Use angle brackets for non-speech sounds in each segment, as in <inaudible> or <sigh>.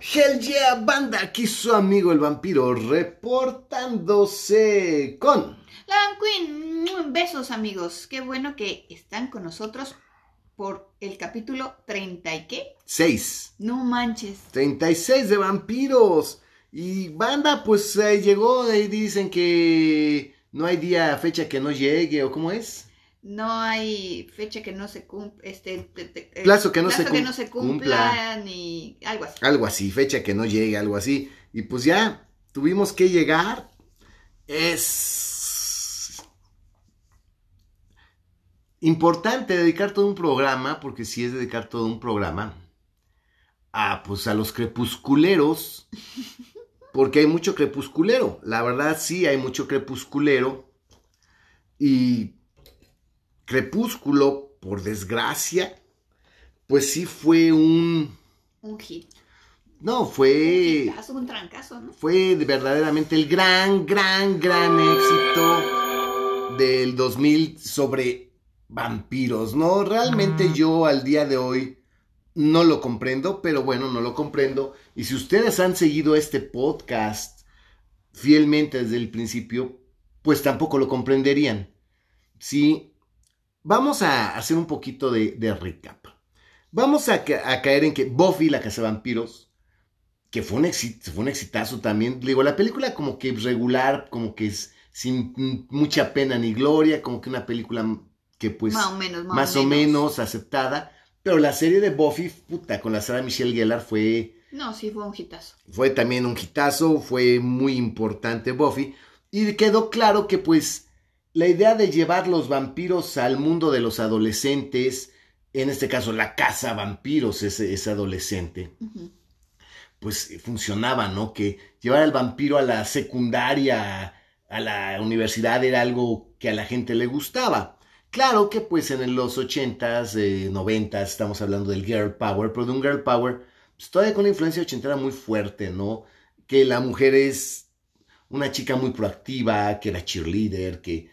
Hell yeah, banda, aquí su amigo el vampiro reportándose con... La Van Queen, mm, besos amigos, qué bueno que están con nosotros por el capítulo 30 y qué? 6. No manches. 36 de vampiros. Y banda, pues eh, llegó y dicen que no hay día, fecha que no llegue, o cómo es. No hay fecha que no se cumpla, este, te- te- eh, Plazo que no se que no se cumpla. ni algo así. Algo así, fecha que no llegue, algo así. Y pues ya tuvimos que llegar. Es importante dedicar todo un programa, porque si es dedicar todo un programa, a pues a los crepusculeros, <laughs> porque hay mucho crepusculero. La verdad sí, hay mucho crepusculero. Y Crepúsculo, por desgracia, pues sí fue un... Un hit. No, Un fue... hitazo, un trancazo, ¿no? Fue verdaderamente el gran, gran, gran éxito del 2000 sobre vampiros, ¿no? Realmente yo al día de hoy no lo comprendo, pero bueno, no lo comprendo. Y si ustedes han seguido este podcast fielmente desde el principio, pues tampoco lo comprenderían. Sí, vamos a hacer un poquito de, de recap. Vamos a, ca- a caer en que Buffy, la casa de vampiros, que fue un, exit, fue un exitazo también. Digo, la película como que regular, como que es sin mucha pena ni gloria, como que una película que pues más o menos, más, más o menos aceptada. Pero la serie de Buffy, puta, con la Sarah Michelle Gellar fue, No, sí fue un hitazo. fue también un hitazo, fue muy importante Buffy. Y quedó claro que pues la idea de llevar los vampiros al mundo de los adolescentes, en este caso la casa vampiros es, es adolescente, pues funcionaba, ¿no? Que llevar al vampiro a la secundaria, a la universidad era algo que a la gente le gustaba. Claro que pues en los 80s, eh, 90s, estamos hablando del girl power, pero de un girl power, pues todavía con la influencia ochentera muy fuerte, ¿no? Que la mujer es una chica muy proactiva, que era cheerleader, que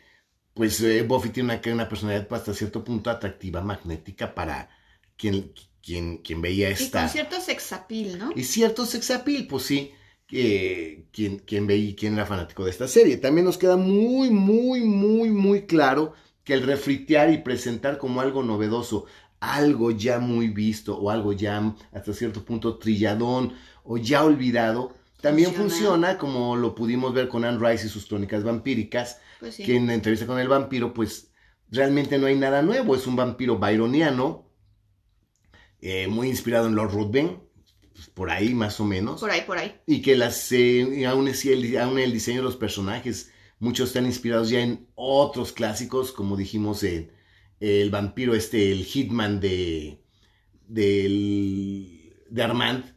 pues eh, Buffy tiene una, una personalidad hasta cierto punto atractiva, magnética para quien, quien, quien veía Y esta... con cierto sexapil, ¿no? Y cierto sexapil, pues sí, que quien, quien veía, quien era fanático de esta serie. También nos queda muy, muy, muy, muy claro que el refritear y presentar como algo novedoso, algo ya muy visto o algo ya hasta cierto punto trilladón o ya olvidado, también Funciona. funciona como lo pudimos ver con Anne Rice y sus crónicas vampíricas, Pues sí. que en la entrevista con el vampiro, pues realmente no hay nada nuevo, es un vampiro byroniano, eh, muy inspirado en Lord Ruthven, pues, por ahí más o menos, Por ahí, por ahí. y que las, eh, aún, el, aún el diseño de los personajes, muchos están inspirados ya en otros clásicos, como dijimos, en el vampiro este, el Hitman de, del- de Armand,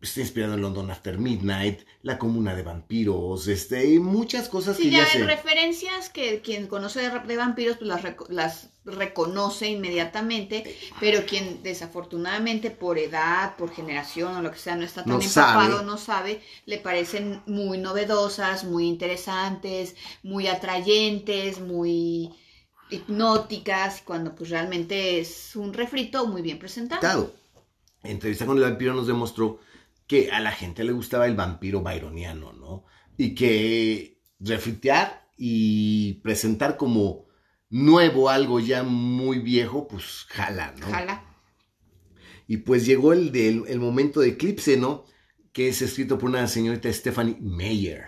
está inspirado en London After Midnight, La Comuna de Vampiros, este, y muchas cosas Sí, que ya ya hay referencias que quien conoce de, de vampiros pues las, las reconoce inmediatamente, pero quien desafortunadamente por edad, por generación o lo que sea no está tan No empapado, sabe. no sabe, le parecen muy novedosas, muy interesantes, muy atrayentes, muy hipnóticas, cuando pues realmente es un refrito muy bien presentado. Claro. Entrevista con el vampiro nos demostró que a la gente le gustaba el vampiro byroniano, ¿no? Y que refritear y presentar como nuevo algo ya muy viejo, pues jala, ¿no? Jala. Y pues llegó el, del- el momento de eclipse, ¿no? Que es escrito por una señorita Stephanie Meyer.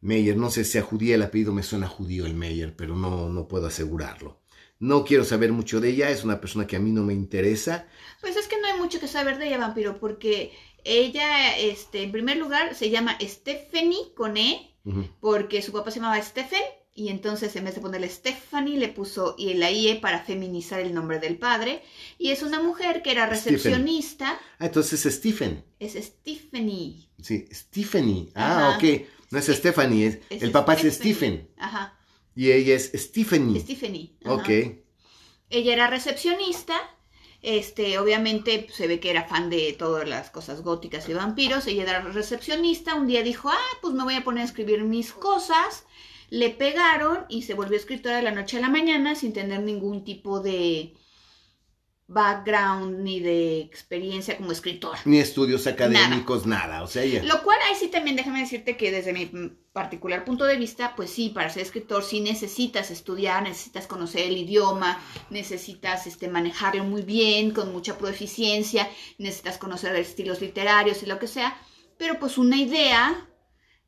Meyer, no sé si a judía el apellido me suena judío el Meyer, pero no, no puedo asegurarlo. No quiero saber mucho de ella, es una persona que a mí no me interesa. Pues es que no hay mucho que saber de ella, vampiro, porque ella, este, en primer lugar, se llama Stephanie con E, porque su papá se llamaba Stephen, y entonces en vez de ponerle Stephanie, le puso y la IE para feminizar el nombre del padre. Y es una mujer que era Stephen. recepcionista, Ah, entonces es Stephen. es Stephanie. Sí, Stephanie. Ah, Ajá. ok. No es Stephanie, es, Es el papá es Stephanie. Stephen. Ajá, Y ella es Stephanie. Stephanie. ajá. Ok. Ella era recepcionista. Este, obviamente pues, se ve que era fan de todas las cosas góticas y vampiros. Ella era recepcionista. Un día dijo, ah, pues me voy a poner a escribir mis cosas. Le pegaron y se volvió escritora de la noche a la mañana sin tener ningún tipo de, background ni de experiencia como escritora. Ni estudios académicos, nada. O sea. Lo cual ahí sí también déjame decirte que desde mi particular punto de vista, pues sí, para ser escritor sí necesitas estudiar, necesitas conocer el idioma, necesitas este, manejarlo muy bien, con mucha proeficiencia, necesitas conocer estilos literarios y lo que sea, pero pues una idea,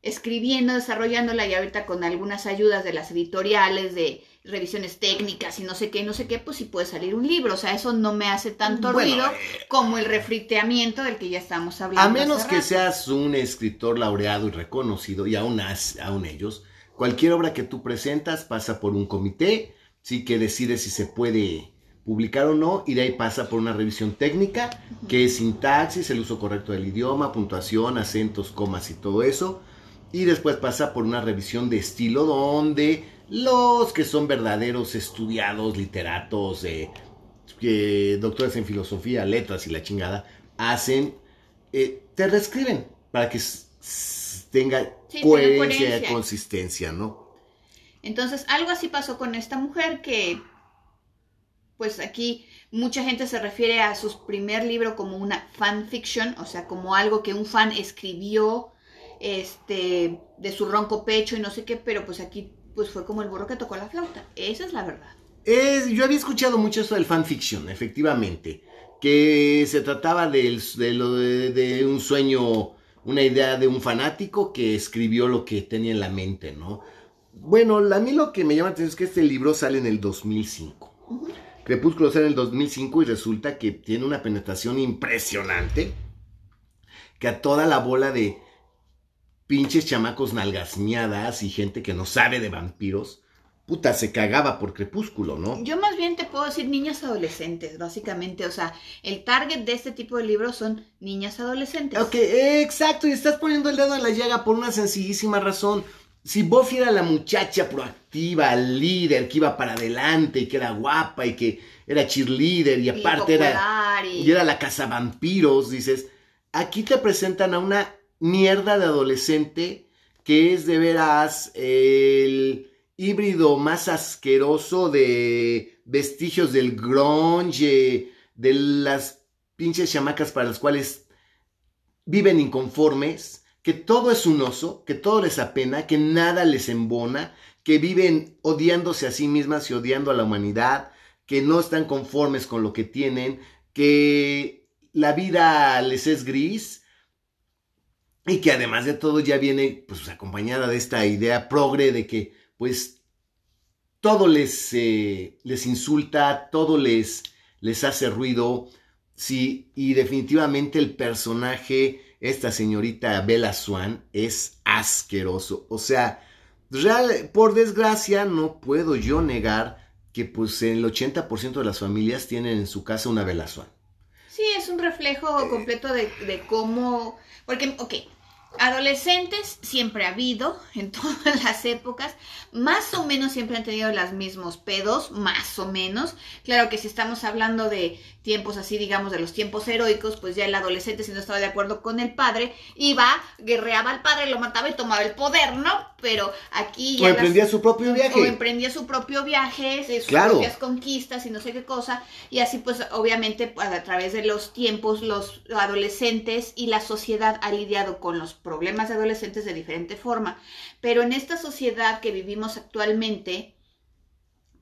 escribiendo, desarrollándola y ahorita con algunas ayudas de las editoriales, de revisiones técnicas y no sé qué, no sé qué, pues sí puede salir un libro. O sea, eso no me hace tanto ruido eh, como el refriteamiento del que ya estamos hablando. A menos que seas un escritor laureado y reconocido, y aún, aún ellos, cualquier obra que tú presentas pasa por un comité, sí que decide si se puede publicar o no, y de ahí pasa por una revisión técnica, que es sintaxis, el uso correcto del idioma, puntuación, acentos, comas y todo eso. Y después pasa por una revisión de estilo donde los que son verdaderos estudiados, literatos, eh, doctores en filosofía, letras y la chingada, hacen, eh, te reescriben para que tenga coherencia y consistencia, ¿no? Entonces, algo así pasó con esta mujer que, pues aquí mucha gente se refiere a su primer libro como una fanfiction, o sea, como algo que un fan escribió este, de su ronco pecho y no sé qué, pero pues aquí pues fue como el burro que tocó la flauta. Esa es la verdad. Es, yo había escuchado mucho eso del fanfiction, efectivamente, que se trataba de, de, un sueño, una idea de un fanático que escribió lo que tenía en la mente, ¿no? Bueno, a mí lo que me llama la atención es que este libro sale en el 2005. Crepúsculo sale en el 2005 y resulta que tiene una penetración impresionante, que a toda la bola de pinches chamacos nalgasmeadas y gente que no sabe de vampiros, puta, se cagaba por crepúsculo, ¿no? Yo más bien te puedo decir niñas adolescentes, básicamente. O sea, el target de este tipo de libros son niñas adolescentes. Ok, exacto, y estás poniendo el dedo en la llaga por una sencillísima razón. Si Buffy era la muchacha proactiva, líder, que iba para adelante y que era guapa y que era cheerleader y aparte era, y era la casa vampiros, dices, aquí te presentan a una mierda de adolescente que es de veras el híbrido más asqueroso de vestigios del grunge, de las pinches chamacas para las cuales viven inconformes, que todo es un oso, que todo les apena, que nada les embona, que viven odiándose a sí mismas y odiando a la humanidad, que no están conformes con lo que tienen, que la vida les es gris y que además de todo ya viene pues acompañada de esta idea progre de que pues todo les, eh, les insulta, todo les, les hace ruido, sí, y definitivamente el personaje, esta señorita Bella Swan, es asqueroso. O sea, real, por desgracia no puedo yo negar que pues el 80% de las familias tienen en su casa una Bella Swan. Sí, es un reflejo completo de, de cómo, porque, ok, Adolescentes siempre ha habido, <laughs> en todas las épocas, más o menos siempre han tenido los mismos pedos, más o menos. Claro que si estamos hablando de tiempos así, digamos, de los tiempos heroicos, pues ya el adolescente, si no estaba de acuerdo con el padre, iba, guerreaba al padre, lo mataba y tomaba el poder, ¿no? Pero aquí ya. O emprendía su propio viaje. O emprendía su propio viaje, sus propias conquistas y no sé qué cosa. Y así, pues, obviamente, a través de los tiempos, los adolescentes y la sociedad ha lidiado con los problemas de adolescentes de diferente forma, pero en esta sociedad que vivimos actualmente,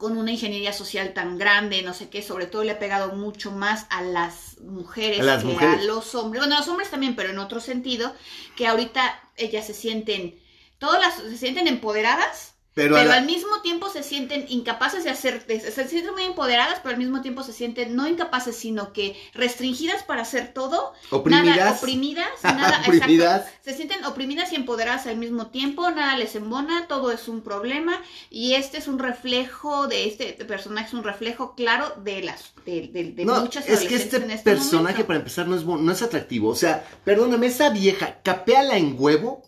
con una ingeniería social tan grande, no sé qué, sobre todo le ha pegado mucho más a las mujeres que a los hombres, bueno, a los hombres también, pero en otro sentido, que ahorita ellas se sienten, todas las, se sienten empoderadas, pero, al mismo tiempo se sienten incapaces de hacer, se sienten muy empoderadas, pero al mismo tiempo se sienten no incapaces, sino que restringidas para hacer todo. Oprimidas. Nada, oprimidas, <laughs> nada, oprimidas. Se sienten oprimidas y empoderadas al mismo tiempo, nada les embona, todo es un problema. Y este es un reflejo de este personaje, es un reflejo claro de las, de, de, no, Es que este, este personaje, para empezar, no es, no es atractivo. O sea, perdóname, esa vieja, capéala en huevo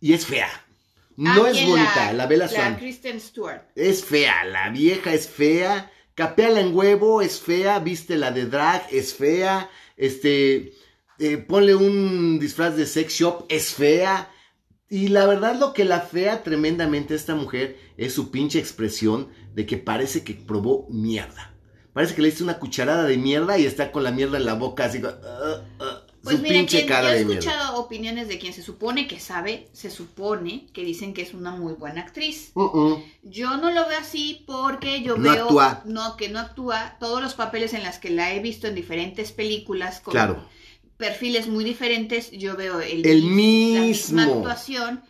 y es fea. No es bonita, la, Bella Swan. Kristen Stewart. Es fea, la vieja es fea. Capeala en huevo, es fea. Viste la de drag, es fea. Este, eh, ponle un disfraz de sex shop, es fea. Y la verdad lo que la fea tremendamente esta mujer es su pinche expresión de que parece que probó mierda. parece que le diste una cucharada de mierda y está con la mierda en la boca, así, uh, uh, pues su mira, pinche quien- cara yo he escuchado opiniones de quien se supone que sabe, se supone que dicen que es una muy buena actriz. Uh, uh. Yo no lo veo así porque yo No veo actúa. no que no actúa todos los papeles en las que la he visto en diferentes películas con Claro. perfiles muy diferentes, yo veo el, El mis- la misma mismo. actuación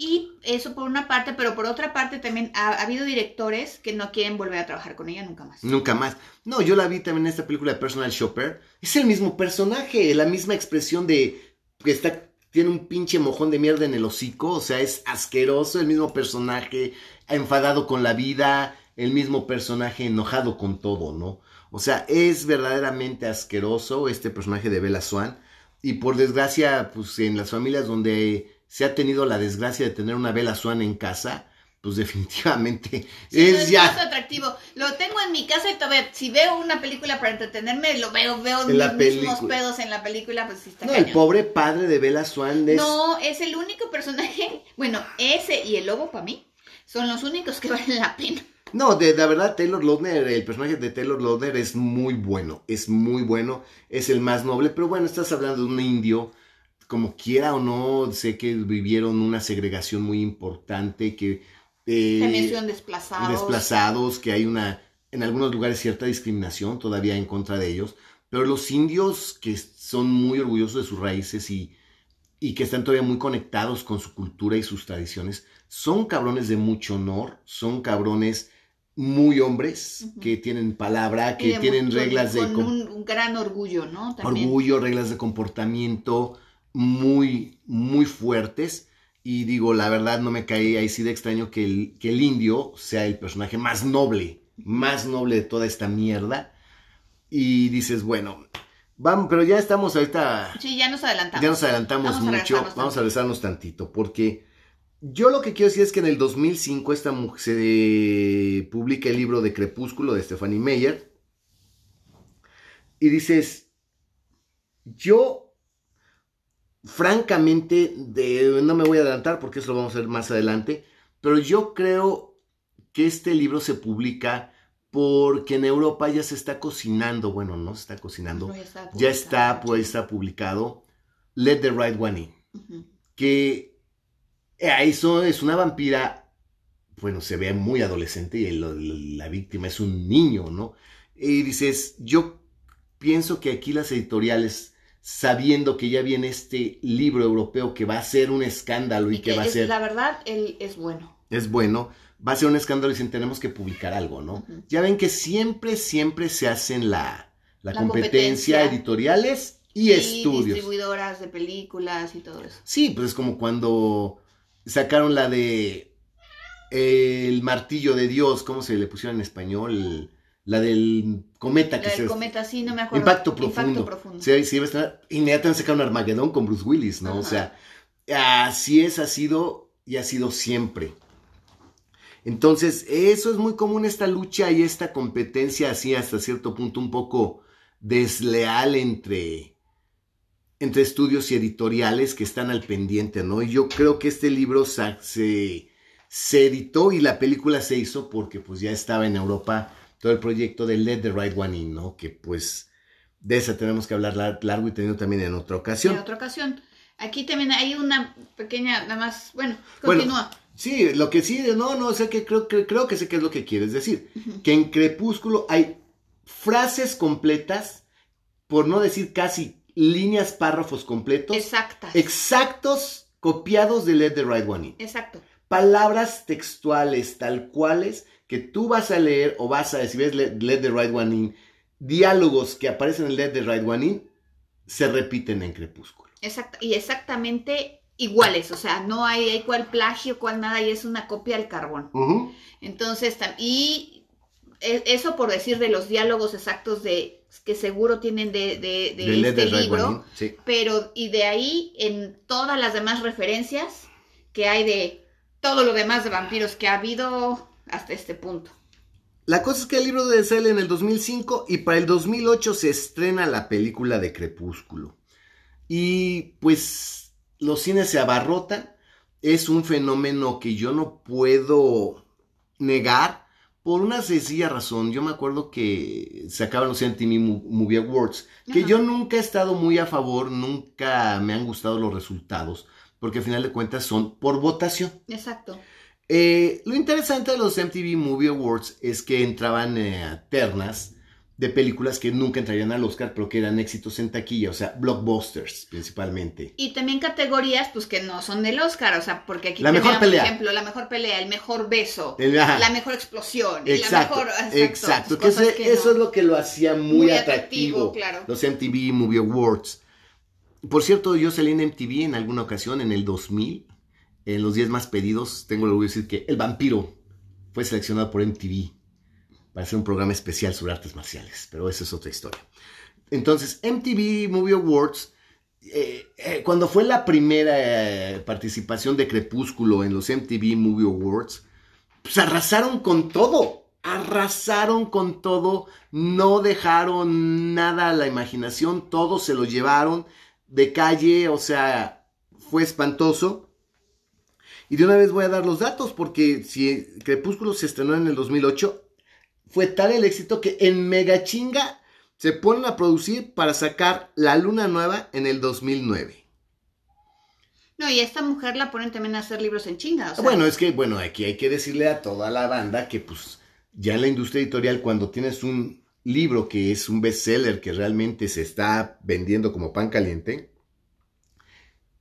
y eso por una parte, pero por otra parte también ha, ha habido directores que no quieren volver a trabajar con ella nunca más. Nunca más. No, yo la vi también en esta película de Personal Shopper. Es el mismo personaje, la misma expresión de que está tiene un pinche mojón de mierda en el hocico, o sea, es asqueroso, el mismo personaje enfadado con la vida, el mismo personaje enojado con todo, ¿no? O sea, es verdaderamente asqueroso este personaje de Bella Swan y por desgracia, pues en las familias donde se ha tenido la desgracia de tener una Bella Swan en casa, pues definitivamente Sí, no es es ya más atractivo. Lo tengo en mi casa y todavía, si veo una película para entretenerme, lo veo, veo En mis mismos pedos en la película, pues sí está No, el pobre padre de Bella Swan es... No, es el único personaje, <laughs> bueno, ese y el lobo para mí son los únicos que <laughs> valen la pena. No, de, de verdad, Taylor Lautner, el personaje de Taylor Lautner es muy bueno, es muy bueno, es el más noble, pero bueno, estás hablando de un indio, como quiera o no, sé que vivieron una segregación muy importante, que... eh, También son desplazados. desplazados, que hay una, en algunos lugares cierta discriminación todavía en contra de ellos, pero los indios que son muy orgullosos de sus raíces y, y que están todavía muy conectados con su cultura y sus tradiciones, son cabrones de mucho honor, son cabrones muy hombres, que tienen palabra, que tienen mucho- reglas de con un, un gran orgullo, ¿no? También. orgullo, reglas de comportamiento muy, muy fuertes. Y digo, la verdad no me cae ahí sí de extraño que el, que el indio sea el personaje más noble, más noble de toda esta mierda. Y dices, bueno, vamos, pero ya estamos ahorita, Sí, ya nos adelantamos. ya nos adelantamos Vamos mucho, vamos a regresarnos tantito, porque yo lo que quiero decir es que en el 2005 esta se publica el libro de Crepúsculo de Stephanie Meyer. Y dices, yo, francamente, de- no me voy a adelantar porque eso lo vamos a ver más adelante, pero yo creo que este libro se publica porque en Europa ya se está cocinando, bueno, no se está cocinando, No, ya está ya está, publicado. pues está publicado Let the Right One In, Ujú. que eh, eso es una vampira, bueno, se ve muy adolescente y el- la víctima es un niño, ¿no? Y dices, yo pienso que aquí las editoriales, sabiendo que ya viene este libro europeo que va a ser un escándalo y, Y que, va a es- ser, la verdad, él es bueno. es bueno, va a ser un escándalo y dicen, tenemos que publicar algo, ¿no? Ya ven que siempre, siempre se hacen la, la, La competencia, competencia. editoriales y, estudios. distribuidoras de películas y todo eso. Sí, pues es como cuando sacaron la de El martillo de Dios, ¿cómo se le pusieron en español? La del cometa que La se del cometa, sí, no me acuerdo. Impacto profundo. Impacto profundo. Sí, sí, iba a estar- inmediatamente sacaron Armagedón con Bruce Willis, ¿no? O sea, así es, ha sido y ha sido siempre. Entonces, eso es muy común esta lucha y esta competencia así hasta cierto punto un poco desleal entre, entre estudios y editoriales que están al pendiente, ¿no? Y yo creo que este libro se, se editó y la película se hizo porque pues ya estaba en Europa todo el proyecto de Let the Right One In, ¿no? Que pues de esa tenemos que hablar lar- largo y tenido también en otra ocasión. En otra ocasión. Aquí también hay una pequeña, nada más, bueno, Bueno, continúa. Sí, lo que sí, no, no, sé que creo, que creo que sé qué es lo que quieres decir. Que en Crepúsculo hay frases completas, por no decir casi líneas, párrafos completos, Exactas. exactos, copiados de Let the Right One In. Exacto. Palabras textuales tal cuales que tú vas a leer o vas a decir, ves Let, Let the Right One In, diálogos que aparecen en Let the Right One In, se repiten en Crepúsculo. Exacto. Y exactamente iguales. O sea, no hay, hay cual plagio, cual nada, y es una copia al carbón. Ujú. Entonces, tam- y e- eso por decir de los diálogos exactos de que seguro tienen de, de- de De Let este libro. Sí. pero y de ahí en todas las demás referencias que hay de todo lo demás de vampiros que ha habido hasta este punto. La cosa es que el libro de sale en el 2005 y para el 2008 se estrena la película de Crepúsculo. Y pues los cines se abarrotan. Es un fenómeno que yo no puedo negar por una sencilla razón. Yo me acuerdo que sacaban los MTV Movie Awards, que yo nunca he estado muy a favor, nunca me han gustado los resultados, porque al final de cuentas son por votación. Exacto. Eh, lo interesante de los MTV Movie Awards es que entraban eh, ternas de películas que nunca entrarían al Oscar, pero que eran éxitos en taquilla, o sea, blockbusters principalmente. Y también categorías, pues que no son del Oscar, o sea, porque aquí la mejor pelea. por ejemplo, la mejor pelea, el mejor beso, la mejor explosión, exacto, la mejor. Exacto, que, eso es lo que lo hacía muy, atractivo, claro. los MTV Movie Awards. Por cierto, yo salí en MTV en alguna ocasión, en el 2000, en los 10 más pedidos, tengo que decir que El Vampiro fue seleccionado por MTV para hacer un programa especial sobre artes marciales, pero esa es otra historia. Entonces, MTV Movie Awards, eh, eh, cuando fue la primera eh, participación de Crepúsculo en los MTV Movie Awards, pues arrasaron con todo, arrasaron con todo, no dejaron nada a la imaginación, todo se lo llevaron de calle, o sea, fue espantoso. Y de una vez voy a dar los datos, porque si Crepúsculo se estrenó en el 2008, fue tal el éxito que en Mega Chinga se ponen a producir para sacar La Luna Nueva en el 2009. No, y a esta mujer la ponen también a hacer libros en chinga. Bueno, es que, bueno, aquí hay que decirle a toda la banda que, pues, ya en la industria editorial, cuando tienes un libro que es un bestseller que realmente se está vendiendo como pan caliente,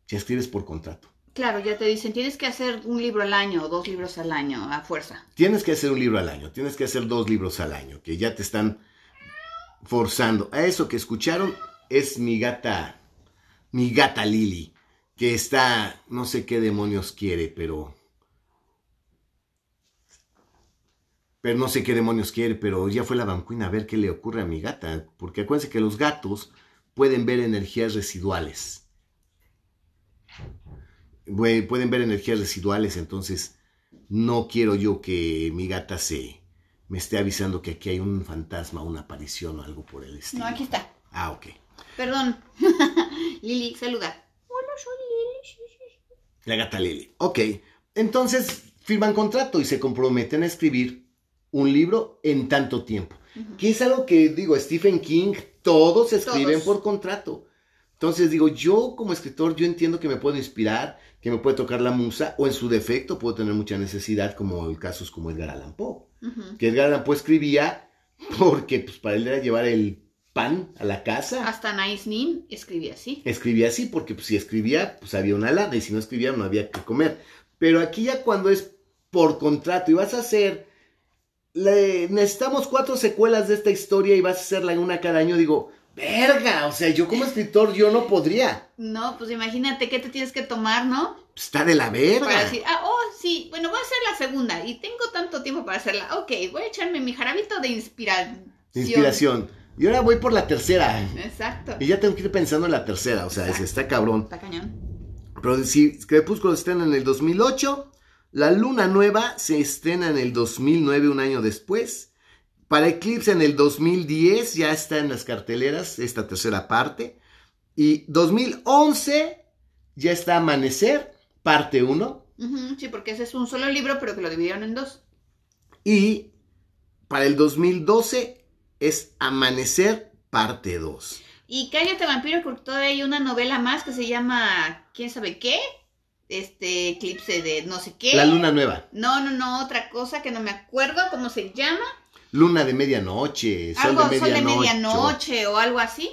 ya escribes por contrato. Claro, ya te dicen, tienes que hacer un libro al año o dos libros al año, a fuerza. Tienes que hacer un libro al año, tienes que hacer dos libros al año, que ya te están forzando. A eso que escucharon es mi gata, mi gata Lily, que está, no sé qué demonios quiere, pero... Pero no sé qué demonios quiere, pero ya fue la bancuina a ver qué le ocurre a mi gata, porque acuérdense que los gatos pueden ver energías residuales pueden ver energías residuales, entonces no quiero yo que mi gata se me esté avisando que aquí hay un fantasma, una aparición o algo por el estilo. No, aquí está. Ah, ok. Perdón. <laughs> Lili, saluda. Hola, soy Lili. La gata Lili. Ok. Entonces firman contrato y se comprometen a escribir un libro en tanto tiempo. Que es algo que, digo, Stephen King, todos escriben por contrato. Entonces digo, yo como escritor, yo entiendo que me puedo inspirar, que me puede tocar la musa, o en su defecto puedo tener mucha necesidad, como el caso es como Edgar Allan Poe. Que Edgar Allan Poe escribía porque pues, para él era llevar el pan a la casa. Hasta Nice Nin escribía así. Escribía así porque pues, si escribía, pues había una lana, y si no escribía, no había que comer. Pero aquí ya cuando es por contrato y vas a hacer, necesitamos cuatro secuelas de esta historia y vas a hacerla una cada año, digo, Verga, o sea, yo como escritor yo no podría. No, pues imagínate qué te tienes que tomar, ¿no? Está de la verga. Para decir, ah, oh, sí, bueno, voy a hacer la segunda y tengo tanto tiempo para hacerla. Ok, voy a echarme mi jarabito de inspiración. inspiración. Y ahora voy por la tercera. Exacto. Y ya tengo que ir pensando en la tercera, o sea, está cabrón. Está cañón. Pero si Crepúsculo estrena en el 2008, La Luna Nueva se estrena en el 2009, un año después. Para Eclipse en el 2010 ya está en las carteleras esta tercera parte. Y 2011 ya está Amanecer, parte 1. sí, porque ese es un solo libro, pero que lo dividieron en dos. Y para el 2012 es Amanecer, parte 2. Y Cállate Vampiro, porque todavía hay una novela más que se llama ¿Quién sabe qué? Este eclipse de no sé qué. La luna nueva. No, no, no, otra cosa que no me acuerdo cómo se llama luna de medianoche, sol algo, de medianoche. Sol de medianoche o algo así.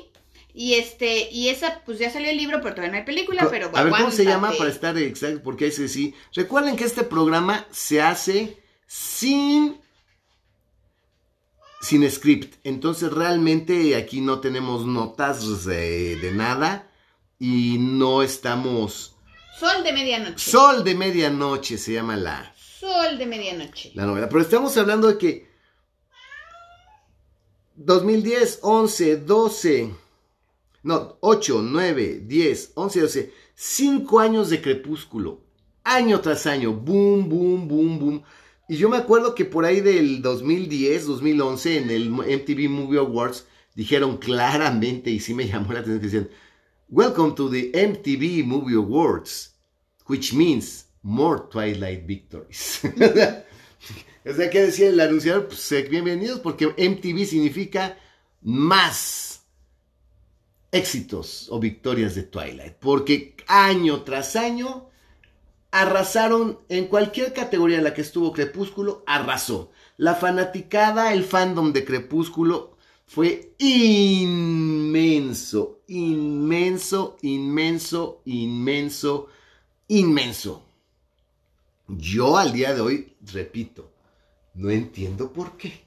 Y este, y esa, pues ya salió el libro, pero todavía no hay película, pero A ver, ¿cómo se llama para estar exacto? Porque ese sí. Recuerden que este programa se hace sin sin script. Entonces realmente aquí no tenemos notas de, de nada y no estamos... Sol de medianoche. Sol de medianoche se llama la... Sol de medianoche. La novela. Pero estamos hablando de que 2010, 11, 12, no, 8, 9, 10, 11, 12, 5 años de crepúsculo, año tras año, boom, boom, boom, boom. Y yo me acuerdo que por ahí del 2010, 2011, en el MTV Movie Awards, dijeron claramente, y sí me llamó la atención, que decían, Welcome to the MTV Movie Awards, which means more Twilight Victories. <laughs> O sea, ¿qué decía el anunciador? Pues bienvenidos porque MTV significa más éxitos o victorias de Twilight. Porque año tras año arrasaron en cualquier categoría en la que estuvo Crepúsculo, arrasó. La fanaticada, el fandom de Crepúsculo fue inmenso, inmenso, inmenso, inmenso, inmenso. Yo al día de hoy, repito, no entiendo por qué,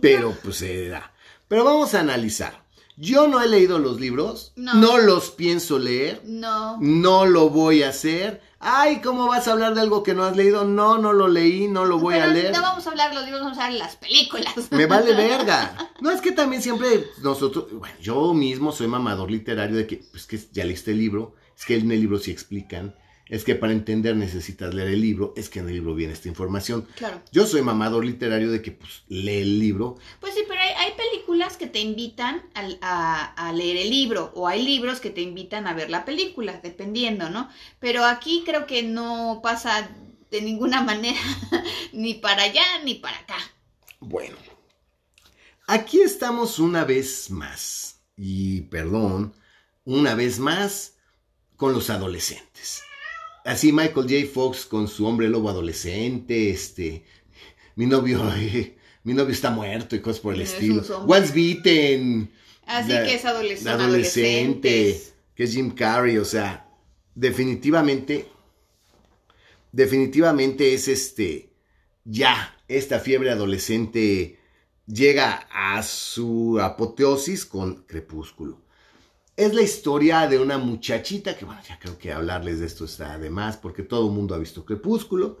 pero pues se da. Pero vamos a analizar. Yo no he leído los libros, No. no los pienso leer, No. no lo voy a hacer. Ay, ¿cómo vas a hablar de algo que no has leído? No, no lo leí, no lo voy a leer. No vamos a hablar de los libros, vamos a hablar de las películas. Me vale verga. <laughs> No, es que también siempre nosotros, bueno, yo mismo soy mamador literario de que, pues que ya leíste el libro, es que en el libro sí explican, es que para entender necesitas leer el libro, es que en el libro viene esta información. Claro. Yo soy mamador literario de que, pues, lee el libro. Pues sí, pero hay, hay películas que te invitan a, a leer el libro o hay libros que te invitan a ver la película, dependiendo, ¿no? Pero aquí creo que no pasa de ninguna <laughs> manera ni para allá ni para acá. Bueno, aquí estamos una vez más, y perdón, una vez más con los adolescentes. Así Michael J. Fox con su hombre lobo adolescente, este, mi novio, eh, <laughs> mi novio está muerto y cosas por el Es estilo. zombie. Once Beaten. Así la- que es adolescente. adolescente, que es Jim Carrey, o sea, definitivamente, definitivamente es este, ya, esta fiebre adolescente llega a su apoteosis con Crepúsculo. Es la historia de una muchachita, que bueno, ya creo que hablarles de esto está de más, porque todo el mundo ha visto Crepúsculo.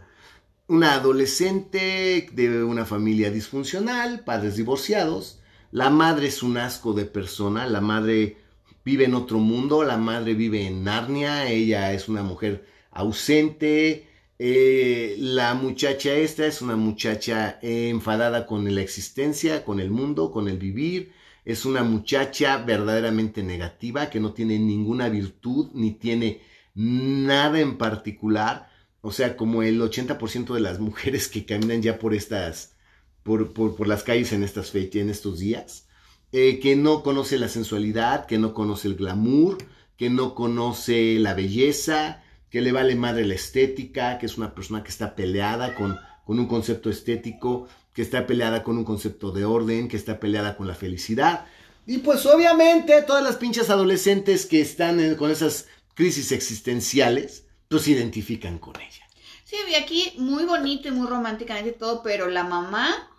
Una adolescente de una familia disfuncional, padres divorciados. La madre es un asco de persona, la madre vive en otro mundo, la madre vive en Narnia, ella es una mujer ausente. eh, la muchacha esta es una muchacha enfadada con la existencia, con el mundo, con el vivir. Es una muchacha verdaderamente negativa que no tiene ninguna virtud ni tiene nada en particular. O sea, como el 80% de las mujeres que caminan ya por estas, por, por, las calles en estas fechas, en estos días, eh, que no conoce la sensualidad, que no conoce el glamour, que no conoce la belleza, que le vale madre la estética, que es una persona que está peleada con, con un concepto estético, que está peleada con un concepto de orden, que está peleada con la felicidad. Y pues obviamente todas las pinches adolescentes que están con esas crisis existenciales, pues se identifican con ella. Sí, y aquí muy bonito y muy románticamente todo, pero la mamá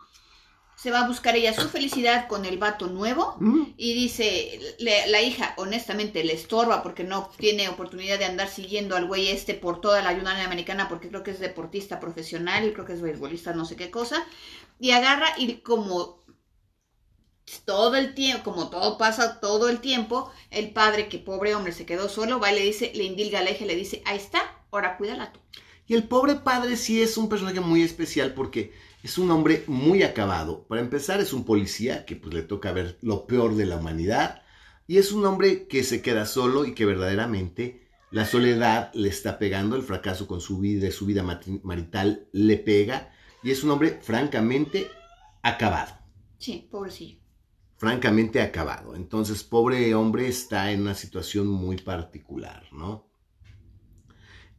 se va a buscar ella su felicidad con el vato nuevo ¿Mm? y dice, le- la hija honestamente le estorba porque no tiene oportunidad de andar siguiendo al güey este por toda la Unión Americana porque creo que es deportista profesional y creo que es beisbolista, no sé qué cosa, y agarra y como todo el tiempo, como todo pasa todo el tiempo, el padre que pobre hombre se quedó solo, va y le dice, le indilga a la hija y le dice, ahí está, ahora cuídala tú. Y el pobre padre sí es un personaje muy especial porque es un hombre muy acabado. Para empezar, es un policía que pues le toca ver lo peor de la humanidad. Y es un hombre que se queda solo y que verdaderamente la soledad le está pegando, el fracaso con su vida, su vida marital le pega. Y es un hombre francamente acabado. Sí, pobrecillo. Francamente acabado. Entonces, pobre hombre está en una situación muy particular, ¿no?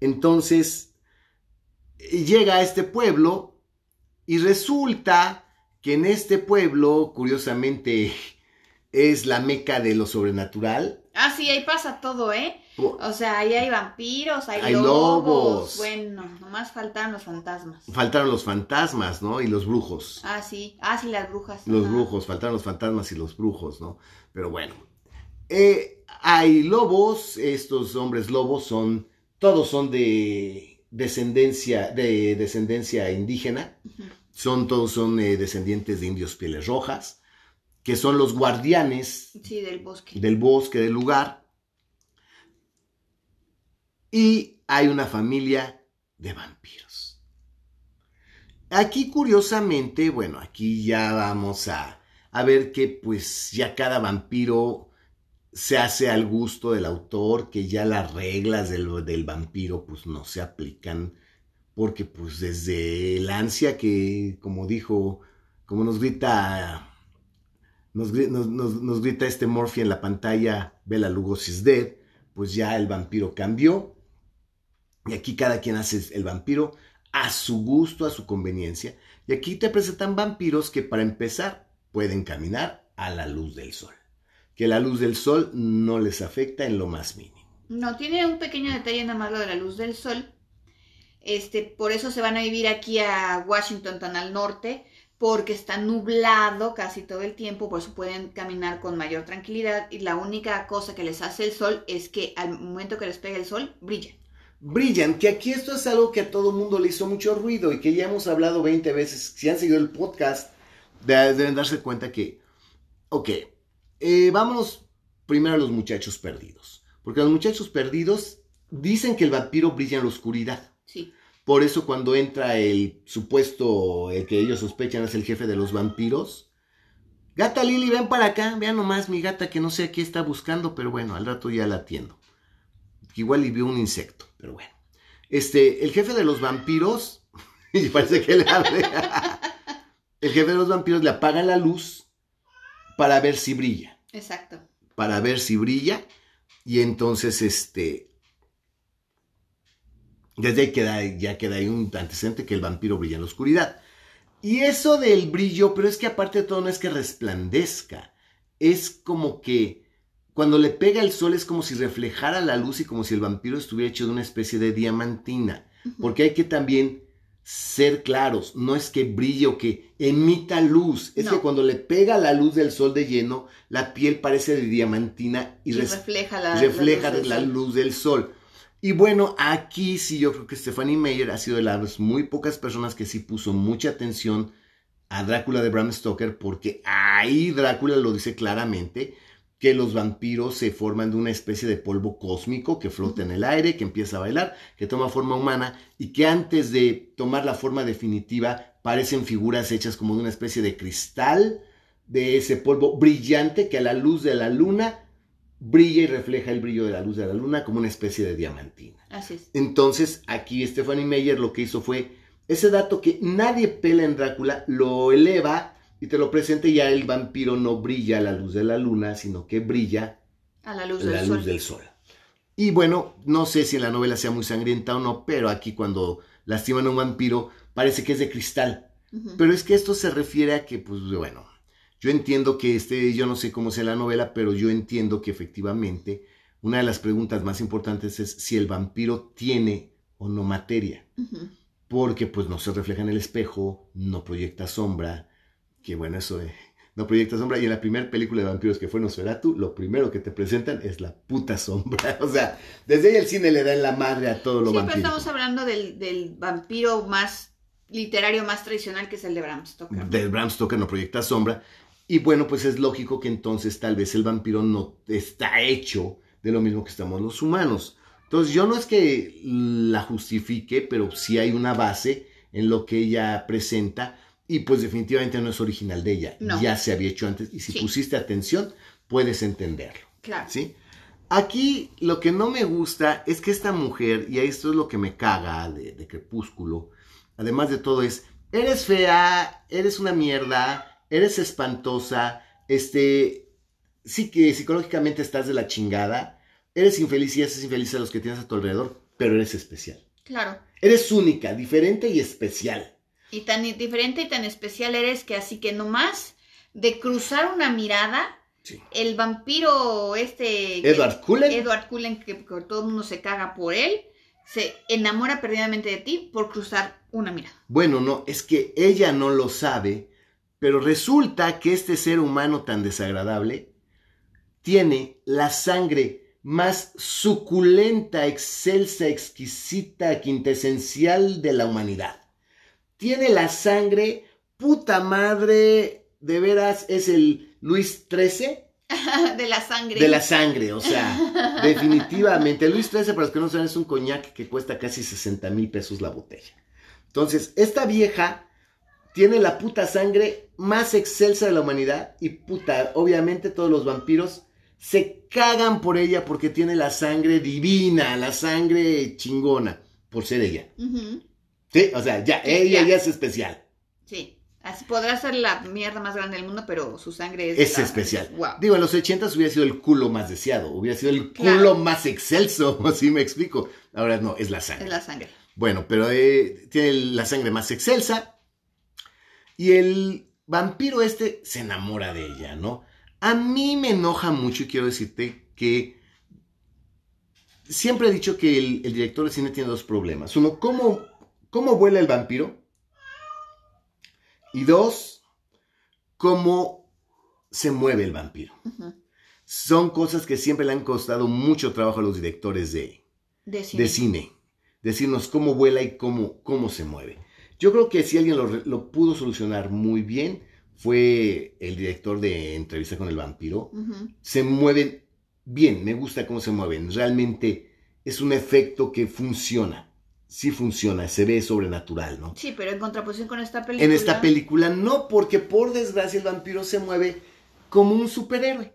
Entonces, llega a este pueblo y resulta que en este pueblo, curiosamente, es la meca de lo sobrenatural. Ah, sí, ahí pasa todo, ¿eh? Po- O sea, ahí hay vampiros, hay, Hay lobos. lobos. Bueno, nomás faltaron los fantasmas. Faltaron los fantasmas, ¿no? Y los brujos. Ah, sí. Ah, sí, las brujas. Los Ajá. brujos, faltaron los fantasmas y los brujos, ¿no? Pero bueno. Eh, hay lobos, estos hombres lobos son, todos son de descendencia, de descendencia indígena. Son todos son eh, descendientes de indios pieles rojas, que son los guardianes Sí, del bosque. del bosque del lugar. Y hay una familia de vampiros. Aquí curiosamente, bueno, aquí ya vamos a, a ver que pues ya cada vampiro se hace al gusto del autor, que ya las reglas del, del vampiro pues no se aplican porque pues desde el ansia que, como dijo, como nos grita, nos, gri- nos- nos- nos grita este Morphy en la pantalla, Bela Lugosi's dead, pues ya el vampiro cambió. Y aquí cada quien hace el vampiro a su gusto, a su conveniencia. Y aquí te presentan vampiros que para empezar pueden caminar a la luz del sol. Que la luz del sol no les afecta en lo más mínimo. No, tiene un pequeño detalle nada más lo de la luz del sol. Este, por eso se van a vivir aquí a Washington, tan al norte, porque está nublado casi todo el tiempo, por eso pueden caminar con mayor tranquilidad y la única cosa que les hace el sol es que al momento que les pega el sol, brillan. Brillan, que aquí esto es algo que a todo mundo le hizo mucho ruido y que ya hemos hablado 20 veces. Si han seguido el podcast, de- deben darse cuenta que, ok, eh, vámonos primero a los muchachos perdidos. Porque los muchachos perdidos dicen que el vampiro brilla en la oscuridad. Sí, Por eso cuando entra el supuesto, el que ellos sospechan es el jefe de los vampiros. Gata Lily, ven para acá, vean nomás mi gata que no sé qué está buscando, pero bueno, al rato ya la atiendo. Igual y vio un insecto, pero bueno. Este, el jefe de los vampiros, <laughs> y parece que le hable. <laughs> el jefe de los vampiros le apaga la luz para ver si brilla exacto. para ver si brilla. Y entonces, este. Desde ahí queda, ya queda ahí un antecedente que el vampiro brilla en la oscuridad. Y eso del brillo, pero es que aparte de todo no es que resplandezca. Es como que cuando le pega el sol es como si reflejara la luz y como si el vampiro estuviera hecho de una especie de diamantina. Porque hay que también ser claros. No es que brille o que emita luz. Es No. que cuando le pega la luz del sol de lleno, la piel parece de diamantina y, refleja la, refleja luz del la sol. luz del sol. Y bueno, aquí sí yo creo que Stephanie Meyer ha sido de las muy pocas personas que sí puso mucha atención a Drácula de Bram Stoker, porque ahí Drácula lo dice claramente, que los vampiros se forman de una especie de polvo cósmico que flota en el aire, que empieza a bailar, que toma forma humana y que antes de tomar la forma definitiva parecen figuras hechas como de una especie de cristal, de ese polvo brillante que a la luz de la luna brilla y refleja el brillo de la luz de la luna como una especie de diamantina. Así es. Entonces, aquí Stephanie Meyer lo que hizo fue ese dato que nadie pela en Drácula, lo eleva y te lo presenta y ya el vampiro no brilla a la luz de la luna, sino que brilla A la luz la del luz sol. del sol. Y bueno, no sé si en la novela sea muy sangrienta o no, pero aquí cuando lastiman a un vampiro parece que es de cristal. Pero es que esto se refiere a que, pues bueno, yo entiendo que este, yo no sé cómo sea la novela, pero yo entiendo que efectivamente una de las preguntas más importantes es si el vampiro tiene o no materia, porque pues no se refleja en el espejo, no proyecta sombra, que bueno, eso de, no proyecta sombra, y en la primera película de vampiros que fue Nosferatu, lo primero que te presentan es la puta sombra, <laughs> o sea, desde ahí el cine le da en la madre a todo lo Sí, vampírico. estamos hablando del, del vampiro más literario, más tradicional, que es el de Bram Stoker. del Bram Stoker no proyecta sombra. Y bueno, pues es lógico que entonces tal vez el vampiro no está hecho de lo mismo que estamos los humanos. Entonces yo no es que la justifique, pero sí hay una base en lo que ella presenta y pues definitivamente no es original de ella. No. Ya se había hecho antes y si Sí. pusiste atención puedes entenderlo. Claro. ¿sí? Aquí lo que no me gusta es que esta mujer, y esto es lo que me caga de, de Crepúsculo, además de todo es, eres fea, eres una mierda, eres espantosa, este, sí que psicológicamente estás de la chingada, eres infeliz y haces infeliz a los que tienes a tu alrededor, pero eres especial. Claro. Eres única, diferente y especial. Y tan diferente y tan especial eres que así que nomás de cruzar una mirada, Sí. el vampiro este... Edward Cullen. Edward Cullen, que, que todo el mundo se caga por él, se enamora perdidamente de ti por cruzar una mirada. Bueno, no, es que ella no lo sabe, pero resulta que este ser humano tan desagradable tiene la sangre más suculenta, excelsa, exquisita, quintesencial de la humanidad. Tiene la sangre, puta madre, de veras es el Luis XIII <laughs> de la sangre. de la sangre, o sea, <laughs> definitivamente. Luis XIII, para los que no saben, es un coñac que cuesta casi 60 mil pesos la botella. Entonces, esta vieja tiene la puta sangre más excelsa de la humanidad y puta, obviamente todos los vampiros se cagan por ella porque tiene la sangre divina, la sangre chingona, por ser ella. Ujú. Sí, o sea, ya, ella ya. ya es especial. Sí. Así podrá ser la mierda más grande del mundo, pero su sangre es. Es la- especial. Wow. Digo, en los 80 hubiera sido el culo más deseado, hubiera sido el Claro. culo más excelso, <laughs> así me explico. Ahora no, es la sangre. Es la sangre. Bueno, pero eh, tiene la sangre más excelsa. Y el vampiro este se enamora de ella, ¿no? A mí me enoja mucho y quiero decirte que siempre he dicho que el, el director de cine tiene dos problemas. Uno, ¿cómo, cómo vuela el vampiro? Y dos, cómo se mueve el vampiro. Son cosas que siempre le han costado mucho trabajo a los directores de, De cine. de cine. Decirnos cómo vuela y cómo, cómo se mueve. Yo creo que si alguien lo, pudo solucionar muy bien fue el director de Entrevista con el Vampiro. Se mueven bien, me gusta cómo se mueven. Realmente es un efecto que funciona. Sí funciona, se ve sobrenatural, ¿no? Sí, pero en contraposición con esta película. En esta película no, porque por desgracia el vampiro se mueve como un superhéroe.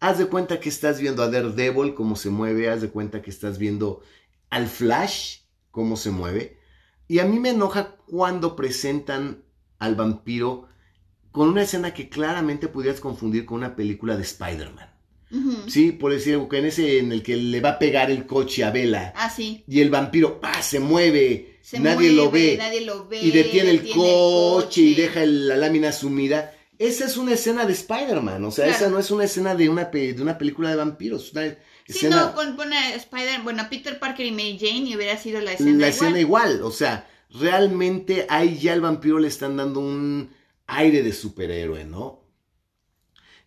Haz de cuenta que estás viendo a Daredevil cómo se mueve, haz de cuenta que estás viendo al Flash cómo se mueve. Y a mí me enoja cuando presentan al vampiro con una escena que claramente pudieras confundir con una película de Spider-Man. Sí, por decir, que en ese en el que le va a pegar el coche a Bella Ah, sí. y el vampiro ¡pah! se mueve, Se nadie mueve, lo ve Nadie lo ve. y detiene el coche, coche. y deja el- la lámina sumida. Esa es una escena de Spider-Man, o sea, Claro. esa no es una escena de una, de una película de vampiros. Una Sí, escena, no, pon, pon a Spider, bueno, a Peter Parker y Mary Jane y hubiera sido la escena la igual. escena igual, o sea, realmente ahí ya al vampiro le están dando un aire de superhéroe, ¿no?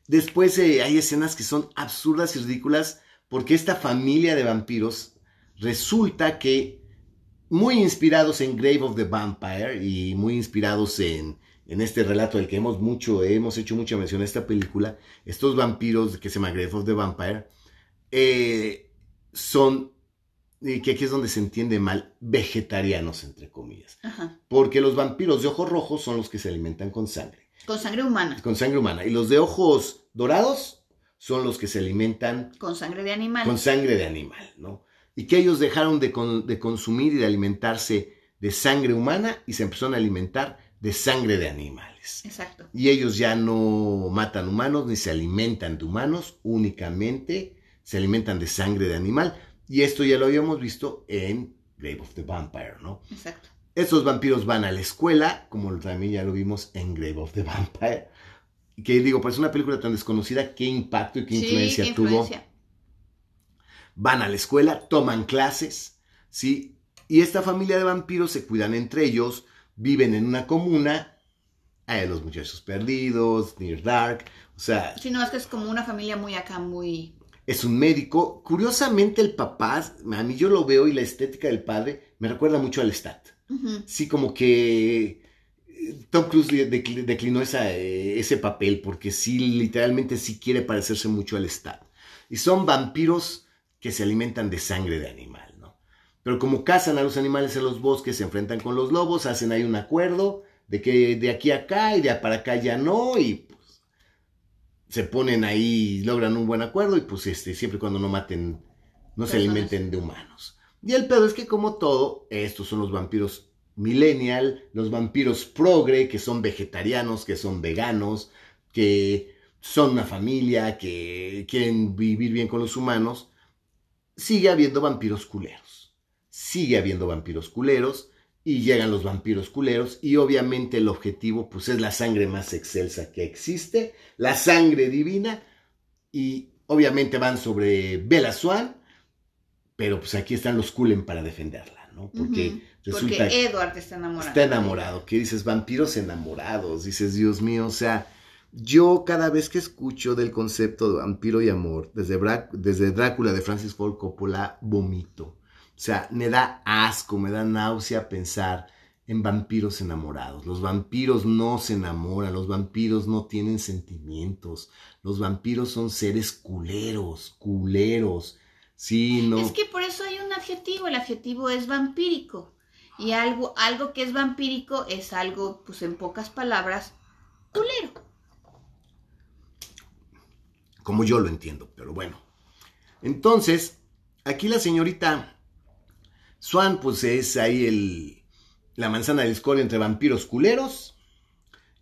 Después eh, hay escenas que son absurdas y ridículas porque esta familia de vampiros resulta que muy inspirados en Grave of the Vampire y muy inspirados en, en este relato del que hemos mucho, hemos hecho mucha mención en esta película, estos vampiros que se llama Grave of the Vampire, eh, son, y que aquí es donde se entiende mal, vegetarianos, entre comillas. Ajá. Porque los vampiros de ojos rojos son los que se alimentan con sangre, Con sangre humana. con sangre humana. Y los de ojos dorados son los que se alimentan Con sangre de animal. con sangre de animal, ¿no? Y que ellos dejaron de, con- de consumir y de alimentarse de sangre humana y se empezaron a alimentar de sangre de animales. Exacto. Y ellos ya no matan humanos ni se alimentan de humanos, únicamente se alimentan de sangre de animal. Y esto ya lo habíamos visto en Grave of the Vampire, ¿no? Exacto. Estos vampiros van a la escuela, como también ya lo vimos en Grave of the Vampire. Que digo, pues una película tan desconocida, qué impacto y qué Sí, influencia qué tuvo influencia. van a la escuela, toman clases, ¿sí? Y esta familia de vampiros se cuidan entre ellos, viven en una comuna, hay los muchachos perdidos, Near Dark, o sea, Sí, no, es que es como una familia muy acá, muy... es un médico. Curiosamente el papá, a mí yo lo veo y la estética del padre me recuerda mucho al Stat. Sí, como que eh, Tom Cruise de- decl- declinó esa, eh, ese papel porque sí, literalmente sí quiere parecerse mucho al Stat. Y son vampiros que se alimentan de sangre de animal, ¿no? Pero como cazan a los animales en los bosques, se enfrentan con los lobos, hacen ahí un acuerdo de que de aquí a acá y de para acá ya no, y pues se ponen ahí, logran un buen acuerdo y pues este, siempre y cuando no maten, no se alimenten de humanos. Y el pedo es que como todo, estos son los vampiros millennial, los vampiros progre, que son vegetarianos, que son veganos, que son una familia, que quieren vivir bien con los humanos, sigue habiendo vampiros culeros. Sigue habiendo vampiros culeros y llegan los vampiros culeros y obviamente el objetivo pues es la sangre más excelsa que existe, la sangre divina y obviamente van sobre Bella Swan, pero pues aquí están los Cullen para defenderla, ¿no? Porque resulta Porque que Edward está enamorado. está enamorado, que dices vampiros enamorados, dices Dios mío, o sea, yo cada vez que escucho del concepto de vampiro y amor, desde, Bra- desde Drácula de Francis Ford Coppola, vomito. O sea, me da asco, me da náusea pensar en vampiros enamorados. Los vampiros no se enamoran, los vampiros no tienen sentimientos, los vampiros son seres culeros, culeros. Sí, no. Es que por eso hay un adjetivo, el adjetivo es vampírico. Y algo, algo que es vampírico es algo, pues en pocas palabras, culero. como yo lo entiendo, pero bueno. Entonces, aquí la señorita Swan, pues es ahí el, la manzana de discordia entre vampiros culeros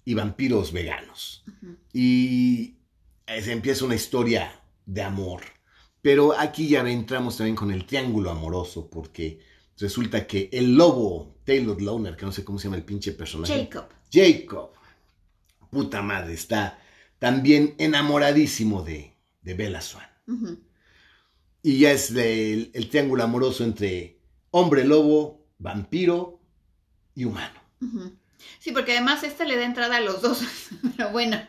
y vampiros veganos. Y se empieza una historia de amor. Pero aquí ya entramos también con el triángulo amoroso, porque resulta que el lobo Taylor Loner, que no sé cómo se llama el pinche personaje. Jacob. Jacob. Puta madre, está también enamoradísimo de, de Bella Swan. Y ya es el, triángulo amoroso entre hombre lobo, vampiro y humano. Sí, porque además esta le da entrada a los dos. <laughs> Pero bueno,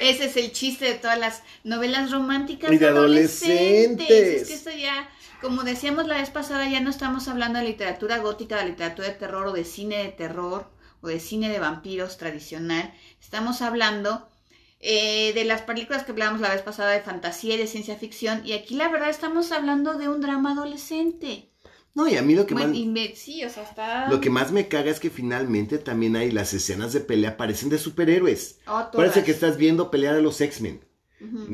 ese es el chiste de todas las novelas románticas de adolescentes. Es que esto ya, como decíamos la vez pasada, ya no estamos hablando de literatura gótica, de literatura de terror o de cine de terror o de cine de vampiros tradicional. Estamos hablando eh, de las películas que hablábamos la vez pasada de fantasía y de ciencia ficción. Y aquí la verdad estamos hablando de un drama adolescente. No, y a mí lo que más... Sí, o sea, está... Lo que más me caga es que finalmente también hay las escenas de pelea parecen de superhéroes. Oh, Parece que estás viendo pelear a los X-Men.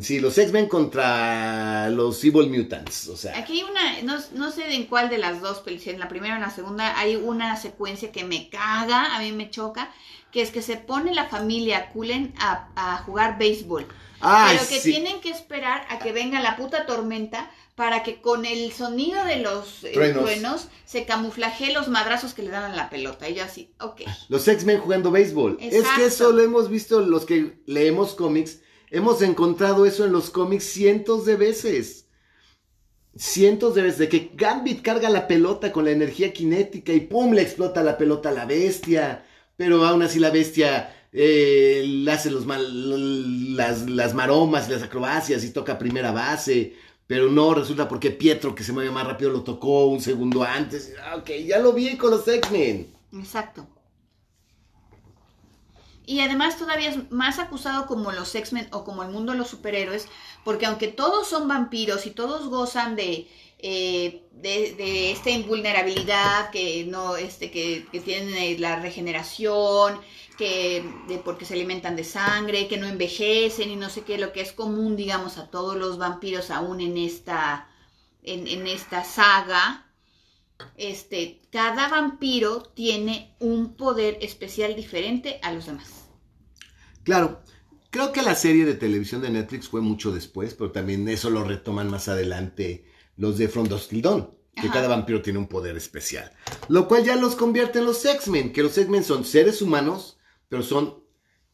Sí, los X-Men contra los Evil Mutants, o sea. Aquí hay una, no, no, sé en cuál de las dos, en la primera o en la segunda, hay una secuencia que me caga, a mí me choca, que es que se pone la familia Cullen a, a jugar béisbol. pero que tienen que esperar a que venga la puta tormenta para que con el sonido de los eh, truenos. se camuflaje los madrazos que le dan a la pelota. Y yo así, ok. Los X-Men jugando béisbol. Es que eso lo hemos visto los que leemos cómics Hemos encontrado eso en los cómics cientos de veces. Cientos de veces. De que Gambit carga la pelota con la energía cinética y ¡pum! le explota la pelota a la bestia. Pero aún así la bestia eh, hace los las, las maromas y las acrobacias y toca primera base. Pero no, resulta porque Pietro, que se mueve más rápido, lo tocó un segundo antes. Ah, ok, ya lo vi con los X-Men. Exacto. Y además todavía es más acusado como los X-Men o como el mundo de los superhéroes, porque aunque todos son vampiros y todos gozan de, eh, de, esta invulnerabilidad, que no, este, que, tienen eh, la regeneración, que de, porque se alimentan de sangre, que no envejecen y no sé qué, lo que es común, digamos, a todos los vampiros aún en esta, en, en esta saga, este, cada vampiro tiene un poder especial diferente a los demás. Claro, creo que la serie de televisión de Netflix fue mucho después, pero también eso lo retoman más adelante los de From Dusk que cada vampiro tiene un poder especial. Lo cual ya los convierte en los X-Men, que los X-Men son seres humanos, pero son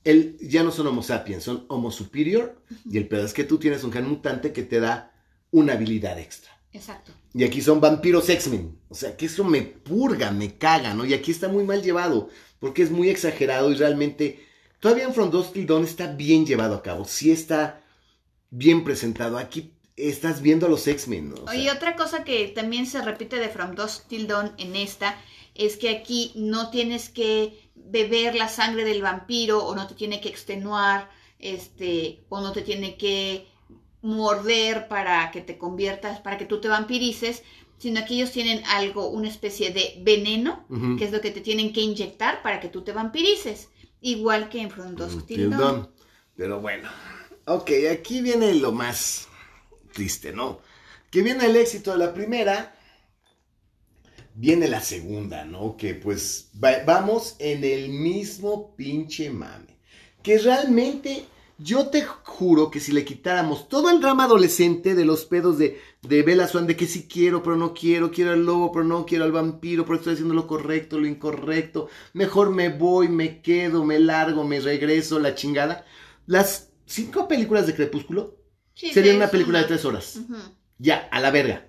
el, ya no son Homo sapiens, son Homo superior. Y el pedo es que tú tienes un gen mutante que te da una habilidad extra. Exacto. Y aquí son vampiros X-Men. O sea, que eso me purga, me caga, ¿no? Y aquí está muy mal llevado, porque es muy exagerado y realmente todavía en From Dusk Dawn está bien llevado a cabo. Sí está bien presentado. Aquí estás viendo a los X-Men. ¿no? y otra cosa que también se repite de From Dusk Till Dawn en esta es que aquí no tienes que beber la sangre del vampiro o no te tiene que extenuar este o no te tiene que morder para que te conviertas, para que tú te vampirices, sino que ellos tienen algo, una especie de veneno, que es lo que te tienen que inyectar para que tú te vampirices, igual que en Front mm, Pero bueno, ok, aquí viene lo más triste, ¿no? Que viene el éxito de la primera, viene la segunda, ¿no? Que pues vamos en el mismo pinche mame. Que realmente yo te juro que si le quitáramos todo el drama adolescente de los pedos de, de Bella Swan, de que sí quiero, pero no quiero, quiero al lobo, pero no quiero al vampiro, pero estoy haciendo lo correcto, lo incorrecto, mejor me voy, me quedo, me largo, me regreso, la chingada. Las cinco películas de Crepúsculo serían una película de tres horas. Ya, a la verga.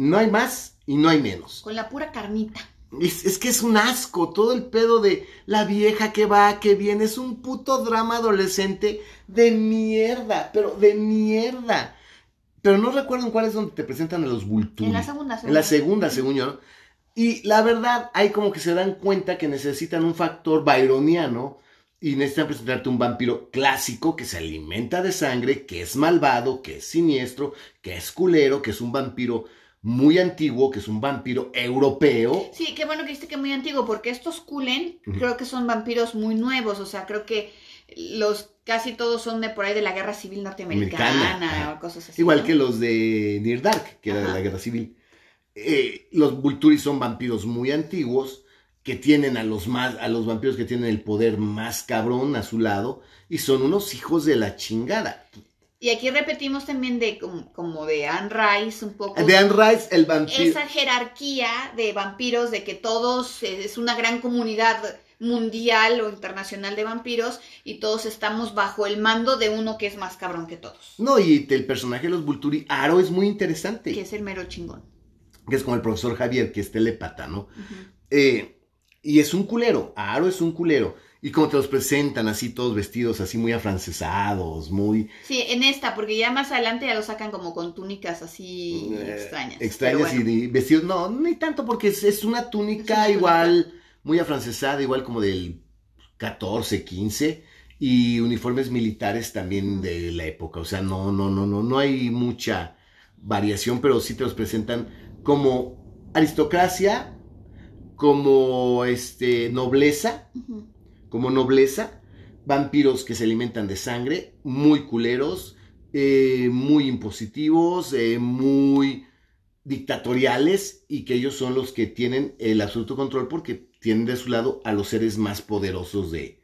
No hay más y no hay menos. Con la pura carnita. Es, que es un asco, todo el pedo de la vieja que va, que viene, es un puto drama adolescente de mierda, pero de mierda. Pero no recuerdo en cuál es donde te presentan a los Vulturi. En la segunda, En la segunda, según yo. Y la verdad, hay como que se dan cuenta que necesitan un factor byroniano y necesitan presentarte un vampiro clásico que se alimenta de sangre, que es malvado, que es siniestro, que es culero, que es un vampiro muy antiguo, que es un vampiro europeo. Sí, qué bueno que dijiste que muy antiguo, porque estos Kulen creo que son vampiros muy nuevos, o sea, creo que los casi todos son de por ahí de la guerra civil norteamericana o cosas así. Igual que los de Near Dark, que era de la guerra civil. eh, los Vulturi son vampiros muy antiguos que tienen a los más a los vampiros que tienen el poder más cabrón a su lado y son unos hijos de la chingada. Y aquí repetimos también de como, como de Anne Rice un poco. De Anne Rice, el vampiro. Esa jerarquía de vampiros, de que todos eh, es una gran comunidad mundial o internacional de vampiros y todos estamos bajo el mando de uno que es más cabrón que todos. No, y el personaje de los Vulturi, Aro, es muy interesante. Que es el mero chingón. Que es como el profesor Javier, que es telepata, ¿no? eh, y es un culero, Aro es un culero. Y como te los presentan así todos vestidos así muy afrancesados, muy... Sí, en esta, porque ya más adelante ya lo sacan como con túnicas así eh, extrañas. Extrañas bueno, y, vestidos, no, ni tanto porque es, es una túnica Es una túnica. igual, muy afrancesada, igual como del 14, 15, y uniformes militares también de la época. O sea, no, no, no, no, no hay mucha variación, pero sí te los presentan como aristocracia, como este nobleza, ujú. Como nobleza, vampiros que se alimentan de sangre, muy culeros, eh, muy impositivos, eh, muy dictatoriales y que ellos son los que tienen el absoluto control porque tienen de su lado a los seres más poderosos de,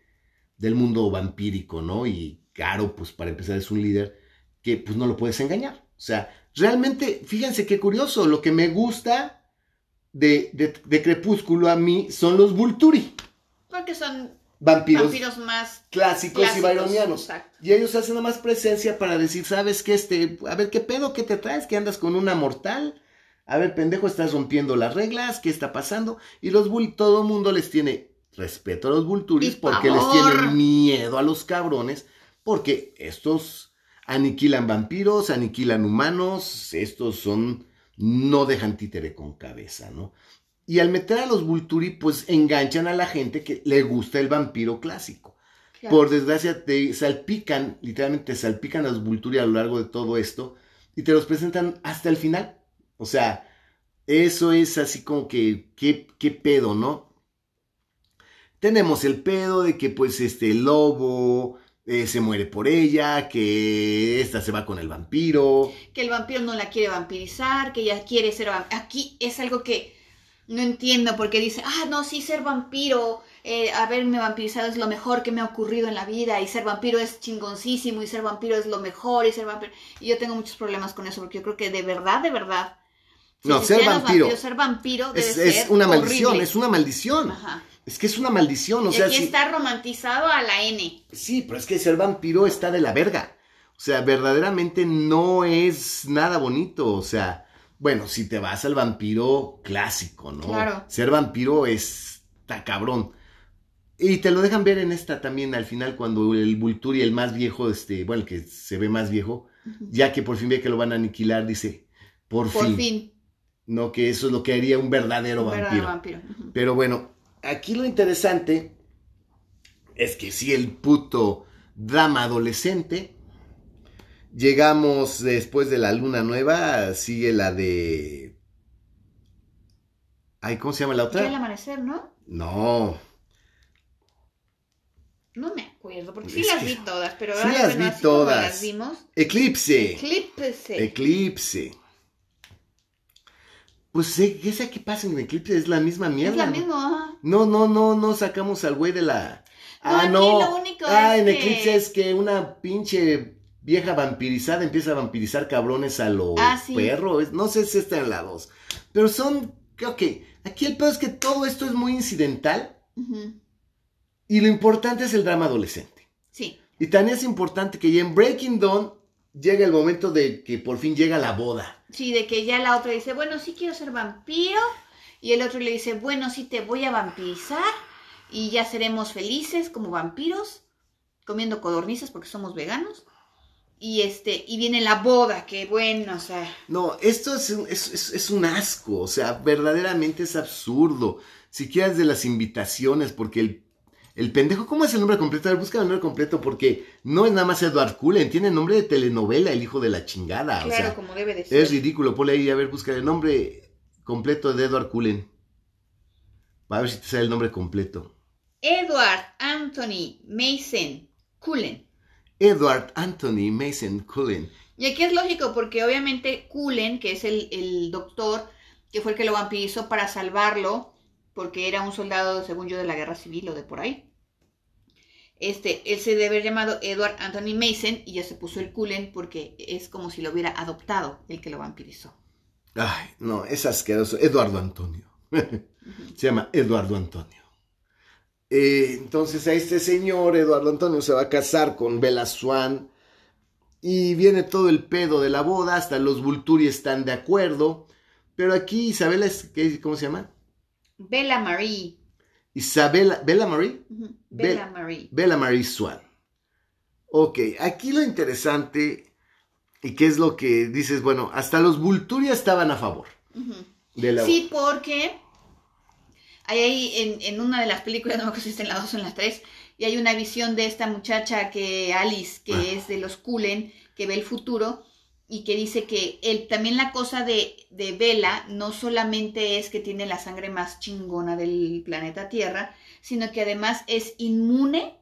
del mundo vampírico, ¿no? Y Caro, pues para empezar es un líder que pues no lo puedes engañar. O sea, realmente, fíjense qué curioso, lo que me gusta de, de, de Crepúsculo a mí son los Vulturi, Porque son vampiros, vampiros más clásicos, clásicos. y byronianos. Exacto. Y ellos hacen nada más presencia para decir, ¿sabes qué? Este, a ver, ¿qué pedo? ¿Qué te traes? ¿Que andas con una mortal? A ver, pendejo, estás rompiendo las reglas, ¿qué está pasando? Y los bull, todo el mundo les tiene respeto a los vulturis Y porque les tienen miedo a los cabrones, porque estos aniquilan vampiros, aniquilan humanos, estos son, no dejan títere con cabeza, ¿no? Y al meter a los vulturi, pues enganchan a la gente que le gusta el vampiro clásico. Claro. Por desgracia, te salpican, literalmente te salpican a los Vulturi a lo largo de todo esto y te los presentan hasta el final. O sea, eso es así como que, ¿qué, qué pedo, no? Tenemos el pedo de que, pues, este lobo eh, se muere por ella, que esta se va con el vampiro. que el vampiro no la quiere vampirizar, que ella quiere ser vam- Aquí es algo que no entiendo porque dice, ah, no, sí, ser vampiro, eh, haberme vampirizado es lo mejor que me ha ocurrido en la vida y ser vampiro es chingoncísimo y ser vampiro es lo mejor y ser vampiro... Y yo tengo muchos problemas con eso porque yo creo que de verdad, de verdad... si No, ser vampiro. vampiros, ser vampiro debe Es, es ser una maldición, es una maldición. Ajá. Es que es una maldición, o y sea, aquí sí- está romantizado a la N. Sí, pero es que ser vampiro está de la verga. O sea, verdaderamente no es nada bonito. O sea, bueno, si te vas al vampiro clásico, ¿no? Claro. Ser vampiro está cabrón. Y te lo dejan ver en esta también al final cuando el Vulturi, el más viejo, este, bueno, el que se ve más viejo, ya que por fin ve que lo van a aniquilar, dice, por, Por fin. fin. No, que eso es lo que haría un verdadero un vampiro. verdadero vampiro. Pero bueno, aquí lo interesante es que si el puto drama adolescente, llegamos después de la luna nueva, sigue la de... Ay, ¿cómo se llama la Ya el otra? amanecer, ¿no? No, No me acuerdo, porque sí Es las que- vi todas, pero sí ahora, las vi todas. las vimos. Eclipse. Eclipse. Eclipse. Pues eh, esa que pasa en Eclipse es la misma mierda. es la misma. No, no, no, no sacamos al güey de la. No, ah, aquí no. lo único ah, es en que- Eclipse es que una pinche vieja vampirizada empieza a vampirizar cabrones a lo Ah, sí. perro. Es- No sé si está en la 2. Pero son. Que. Aquí el peor es que todo esto es muy incidental. Y lo importante es el drama adolescente. Sí, Y tan es importante que ya en Breaking Dawn llega el momento de que por fin llega la boda. sí, de que ya la otra dice, bueno, sí quiero ser vampiro. Y el otro le dice, bueno, sí te voy a vampirizar. Y ya seremos felices como vampiros, comiendo codornices porque somos veganos. Y este, y viene la boda, que bueno, o sea, No, esto es, un- es, es- es un asco, o sea, verdaderamente es absurdo. Siquiera de las invitaciones, porque el, el pendejo, ¿cómo es el nombre completo? A ver, busca el nombre completo, porque no es nada más Edward Cullen, tiene nombre de telenovela, el hijo de la chingada. claro, o sea, como debe de ser. es ridículo, ponle ahí, a ver, busca el nombre completo de Edward Cullen. Va a ver si te sale el nombre completo. Edward Anthony Mason Cullen. Edward Anthony Mason Cullen. Y aquí es lógico porque obviamente Cullen, que es el, el doctor que fue el que lo vampirizó para salvarlo, porque era un soldado, según yo, de la guerra civil o de por ahí. Este, él se debe haber llamado Edward Anthony Mason y ya se puso el Cullen porque es como si lo hubiera adoptado el que lo vampirizó. Ay, no, es asqueroso. Eduardo Antonio. <laughs> se llama Eduardo Antonio. Eh, entonces a este señor, Eduardo Antonio, se va a casar con Bella Swan. Y viene todo el pedo de la boda, hasta los Vulturi están de acuerdo. Pero aquí Isabela es, ¿qué, ¿cómo se llama? Bella Marie. Isabela, ¿Bella Marie? Bella Marie. Bella Marie Swan. Ok, aquí lo interesante, y qué es lo que dices, bueno, hasta los Vulturi estaban a favor de la Sí, porque hay ahí en, en una de las películas, <laughs> no me acuerdo si está en la 2 o en la 3, y hay una visión de esta muchacha que Alice, que Ah. es de los Cullen, que ve el futuro y que dice que el, también la cosa de, de Bella no solamente es que tiene la sangre más chingona del planeta Tierra, sino que además es inmune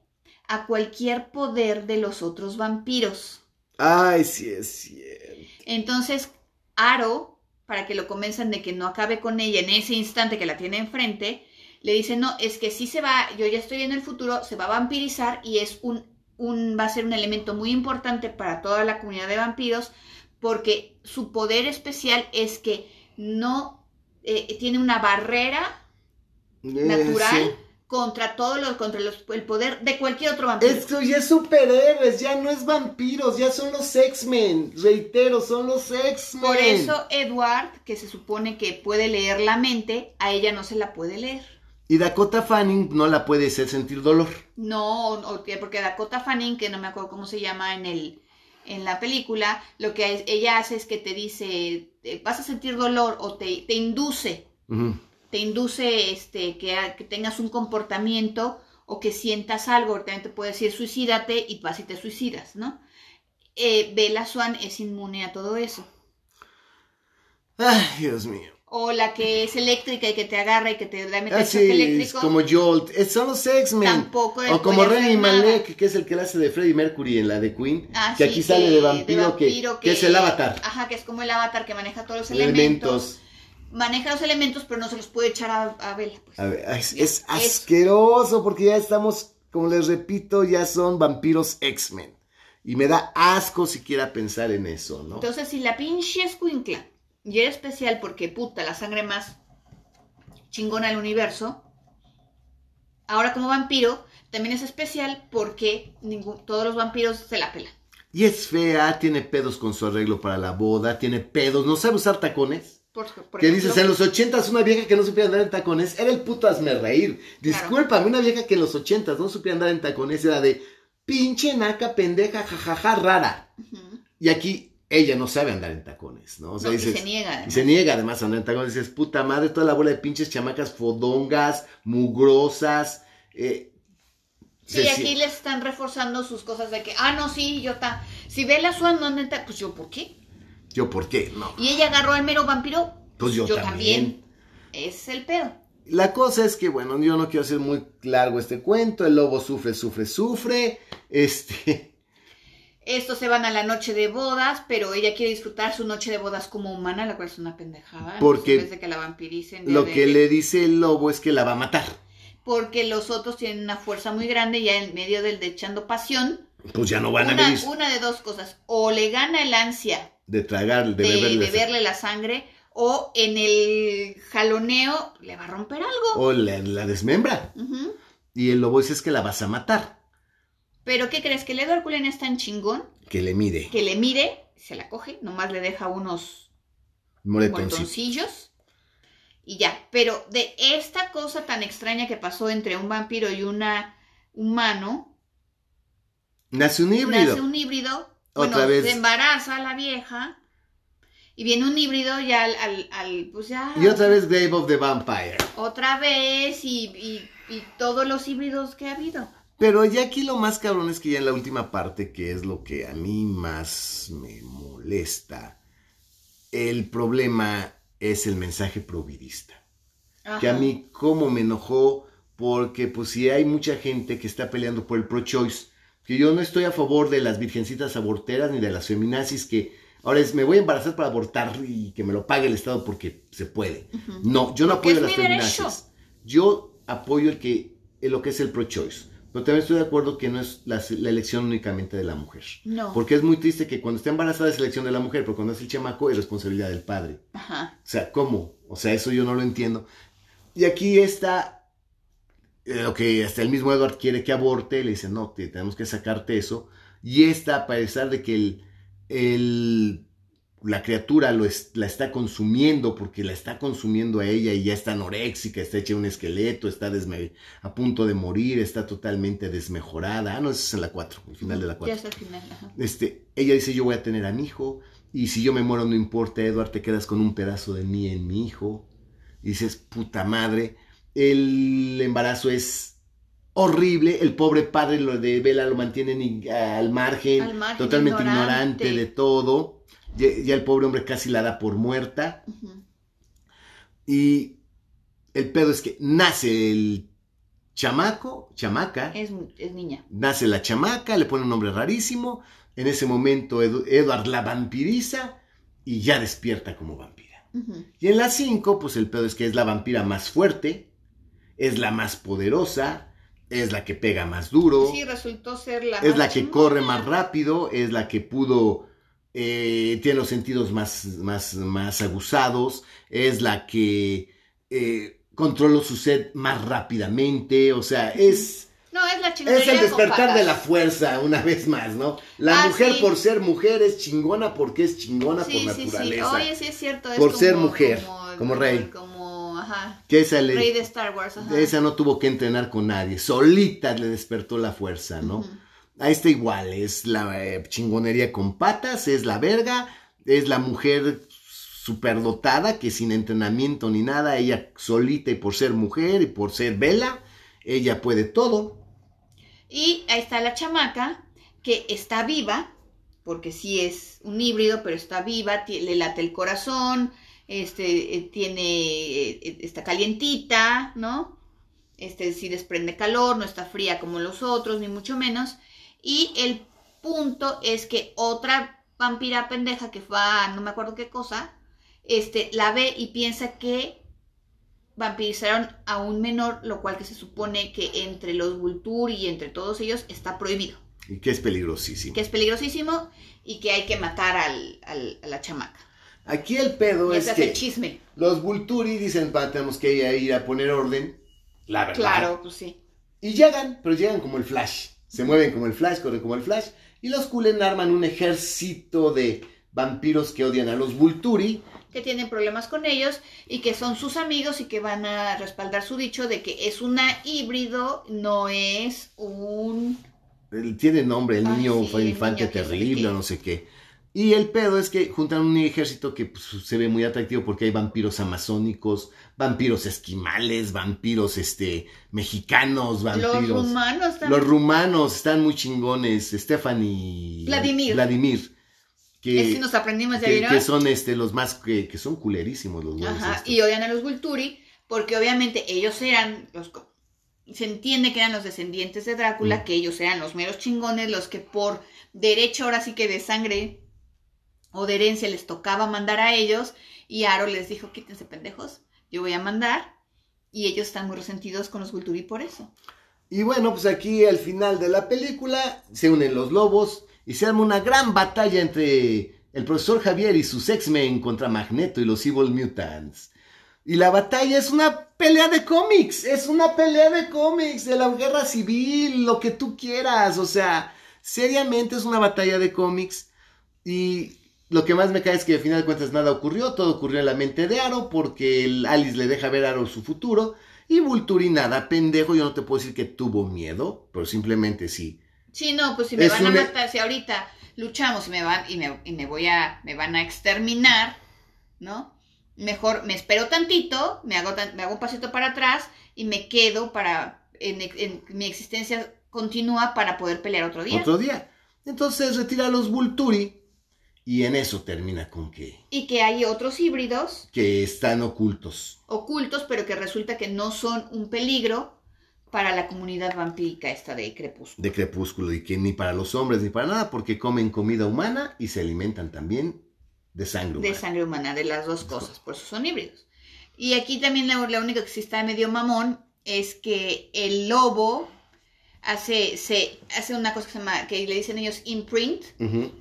a cualquier poder de los otros vampiros. Ay, sí es cierto. Entonces, Aro, para que lo convenzan de que no acabe con ella en ese instante que la tiene enfrente, le dice, no, es que sí se va, yo ya estoy viendo el futuro, se va a vampirizar y es un, un, va a ser un elemento muy importante para toda la comunidad de vampiros, porque su poder especial es que no eh, tiene una barrera Eh, natural sí. Contra todo lo, contra los- el poder de cualquier otro vampiro. Esto ya es superhéroes, ya no es vampiros, ya son los X-Men. Reitero, son los X-Men. Por eso Edward, que se supone que puede leer la mente, a ella no se la puede leer. Y Dakota Fanning no la puede hacer sentir dolor. No, porque Dakota Fanning, que no me acuerdo cómo se llama en el en la película, lo que ella hace es que te dice, eh, vas a sentir dolor o te, te induce. Te induce este, que, tengas un comportamiento o que sientas algo, también te puede decir suicídate y vas y te suicidas, ¿no? Eh, Bella Swan es inmune a todo eso. Ay, Dios mío. O la que es eléctrica y que te agarra y que te da mete Ah, el sí, choque es eléctrico. como Jolt. Son los X-Men. Tampoco O como Remy. Malek, que es el que la hace de Freddie Mercury en la de Queen. Ah, que sí, aquí sale de vampiro, que, que es el avatar. Ajá, que es como el avatar que maneja todos los elementos. Elementos. Maneja los elementos, pero no se los puede echar a, a Bella. Pues. A ver, es, asqueroso porque ya estamos, como les repito, ya son vampiros X-Men. Y me da asco siquiera pensar en eso, ¿no? Entonces, si la pinche escuincla y era especial porque puta, la sangre más chingona del universo, ahora como vampiro también es especial porque ningún- todos los vampiros se la pelan. Y es fea, tiene pedos con su arreglo para la boda, tiene pedos, no sabe usar tacones. Por, ejemplo, dices, en los ochentas una vieja que no supiera andar en tacones era el puto hazme reír. Discúlpame, una vieja que en los ochentas no supiera andar en tacones era de pinche naca, pendeja, jajaja, rara. Y aquí ella no sabe andar en tacones, ¿no? O sea, No, y se niega. y además. se niega además a andar en tacones. Dices, puta madre, toda la bola de pinches chamacas fodongas, mugrosas. eh, Sí, aquí les están reforzando sus cosas de que, ah, no, sí, yo ta. Si Bella Swan no anda, pues yo, ¿por qué? Yo, ¿por qué? No. Y ella agarró al mero vampiro, Pues yo también. Es el pedo. La cosa es que, bueno, yo no quiero hacer muy largo este cuento. El lobo sufre, sufre, sufre. Este. <laughs> Estos se van a la noche de bodas, pero ella quiere disfrutar su noche de bodas como humana, la cual es una pendejada. Porque vez de que la vampiricen. Lo de- que le dice el lobo es que la va a matar. Porque los otros tienen una fuerza muy grande ya en medio del de echando pasión. Pues ya no van a venir una de dos cosas. O le gana el ansia de tragar, de, de, beberle. beberle la sangre, o en el jaloneo le va a romper algo. O la, la desmembra. Y el lobo dice es que la vas a matar. Pero ¿qué crees? Que el Edward Cullen es tan chingón Que le mide. que le mide, se la coge, nomás le deja unos moretoncillos y ya. Pero de esta cosa tan extraña que pasó entre un vampiro y una humano, Nace un híbrido. nace un híbrido. Otra bueno, vez. se embaraza la vieja y viene un híbrido ya al, al, al- pues ya. Y otra vez Grave of the Vampire. Otra vez y, y- y todos los híbridos que ha habido. Pero ya aquí lo más cabrón es que ya en la última parte, que es lo que a mí más me molesta, el problema es el mensaje providista. Que a Ajá. mí como me enojó porque pues si hay mucha gente que está peleando por el pro-choice, que yo no estoy a favor de las virgencitas aborteras ni de las feminazis que Ahora es, me voy a embarazar para abortar y que me lo pague el Estado porque se puede. No, yo no Porque apoyo las derecho. feminazis. Yo apoyo el que, el lo que es el pro-choice. Pero también estoy de acuerdo que no es la, la elección únicamente de la mujer. No. Porque es muy triste que cuando está embarazada es elección de la mujer, pero cuando es el chamaco es responsabilidad del padre. Ajá. O sea, ¿cómo? O sea, eso yo no lo entiendo. Y aquí está eh, lo que hasta el mismo Edward quiere que aborte, le dice, no, te- tenemos que sacarte eso. Y esta, a pesar de que el, el- la criatura lo es- la está consumiendo, porque la está consumiendo a ella y ya está anoréxica, está hecha un esqueleto, está desme- a punto de morir, está totalmente desmejorada. Ah, no, eso es en la 4, el final de la 4 Ya es el final. Ajá. este, ella dice yo voy a tener a mi hijo y si yo me muero no importa, Edward, te quedas con un pedazo de mí en mi hijo. Y dices, puta madre, el embarazo es horrible, el pobre padre lo de Vela lo mantiene ni- al, margen, Al margen, totalmente ignorante. ignorante. de todo. Ya, ya el pobre hombre casi la da por muerta. Y el pedo es que nace el chamaco, chamaca, Es, es niña. Nace la chamaca, le pone un nombre rarísimo. En ese momento Edu- Edward la vampiriza y ya despierta como vampira. Y en la 5, pues el pedo es que es la vampira más fuerte, es la más poderosa, es la que pega más duro, Sí, resultó ser la es la que corre más rápido, es la que pudo, eh, tiene los sentidos más, más, más aguzados, es la que eh, controló su sed más rápidamente, o sea, es... No, es la chingonería Es el despertar de la fuerza, una vez más, ¿no? La Ah, mujer sí. por ser mujer es chingona porque es chingona Sí, por sí, sí. naturaleza. Oye, sí es cierto. es Por ser mujer, como rey. Como, ajá. Que esa, le- Rey de Star Wars, ajá. esa no tuvo que entrenar con nadie, solita le despertó la fuerza, ¿no? A esta igual, es la eh, chingonería con patas, es la verga, es la mujer superdotada que sin entrenamiento ni nada, ella solita y por ser mujer y por ser vela, ella puede todo. Y ahí está la chamaca, que está viva, porque sí es un híbrido, pero está viva, le late el corazón, este, eh, tiene, eh, está calientita, ¿no? Este, sí desprende calor, no está fría como los otros, ni mucho menos. Y el punto es que otra vampira pendeja que va, a no me acuerdo qué cosa, este, la ve y piensa que vampirizaron a un menor, lo cual que se supone que entre los Vulturi y entre todos ellos está prohibido, Y que es peligrosísimo. que es peligrosísimo y que hay que matar al, al- a la chamaca. Aquí el pedo Y es que chisme. los Vulturi dicen, "Pa, tenemos que ir a, ir a poner orden. La verdad. Claro, pues sí. Y llegan, pero llegan como el Flash. Se mueven como el Flash, corren como el Flash. Y los Kulen arman un ejército de vampiros que odian a los Vulturi. Que tienen problemas con ellos y que son sus amigos y que van a respaldar su dicho de que es una híbrido, no es un... Tiene nombre, el Ay, niño sí, fue infante niño terrible no sé qué. Y el pedo es que juntan un ejército que pues, se ve muy atractivo porque hay vampiros amazónicos, vampiros esquimales, vampiros este mexicanos, vampiros. Los humanos Los también. rumanos están muy chingones, Stephanie Vladimir. Vladimir. Que, Ese nos aprendimos, ¿ya que, que son este los más que, que son culerísimos los Ajá, estos. y odian a los Vulturi porque obviamente ellos eran los se entiende que eran los descendientes de Drácula, Mm. que ellos eran los meros chingones, los que por derecho ahora sí que de sangre o de herencia les tocaba mandar a ellos y Aro les dijo, quítense pendejos, yo voy a mandar y ellos están muy resentidos con los Vulturi por eso. Y bueno, pues aquí al final de la película se unen los lobos y se arma una gran batalla entre el profesor Javier y sus X-Men contra Magneto y los Evil Mutants. Y la batalla es una pelea de cómics, es una pelea de cómics, de la guerra civil, lo que tú quieras, o sea, seriamente es una batalla de cómics y lo que más me cae es que al final de cuentas nada ocurrió, todo ocurrió en la mente de Aro porque el Alice le deja ver a Aro su futuro y Vulturi nada, pendejo, yo no te puedo decir que tuvo miedo, pero simplemente sí. Sí, no, pues si me Es van a matar, si ahorita luchamos y me van y me, y me voy a me van a exterminar, ¿no? Mejor me espero tantito, me hago tan- me hago un pasito para atrás y me quedo para en, en- mi existencia continúa para poder pelear otro día. Otro día. Entonces retira a los Vulturi y en eso termina con que, Y que hay otros híbridos que están ocultos. ocultos, pero que resulta que no son un peligro para la comunidad vampírica esta de Crepúsculo. de crepúsculo y que ni para los hombres ni para nada porque comen comida humana y se alimentan también de sangre humana. de sangre humana, de las dos cosas, por eso son híbridos. Y aquí también la, la única que sí está medio mamón es que el lobo hace, se, hace una cosa que se llama, que le dicen ellos imprint,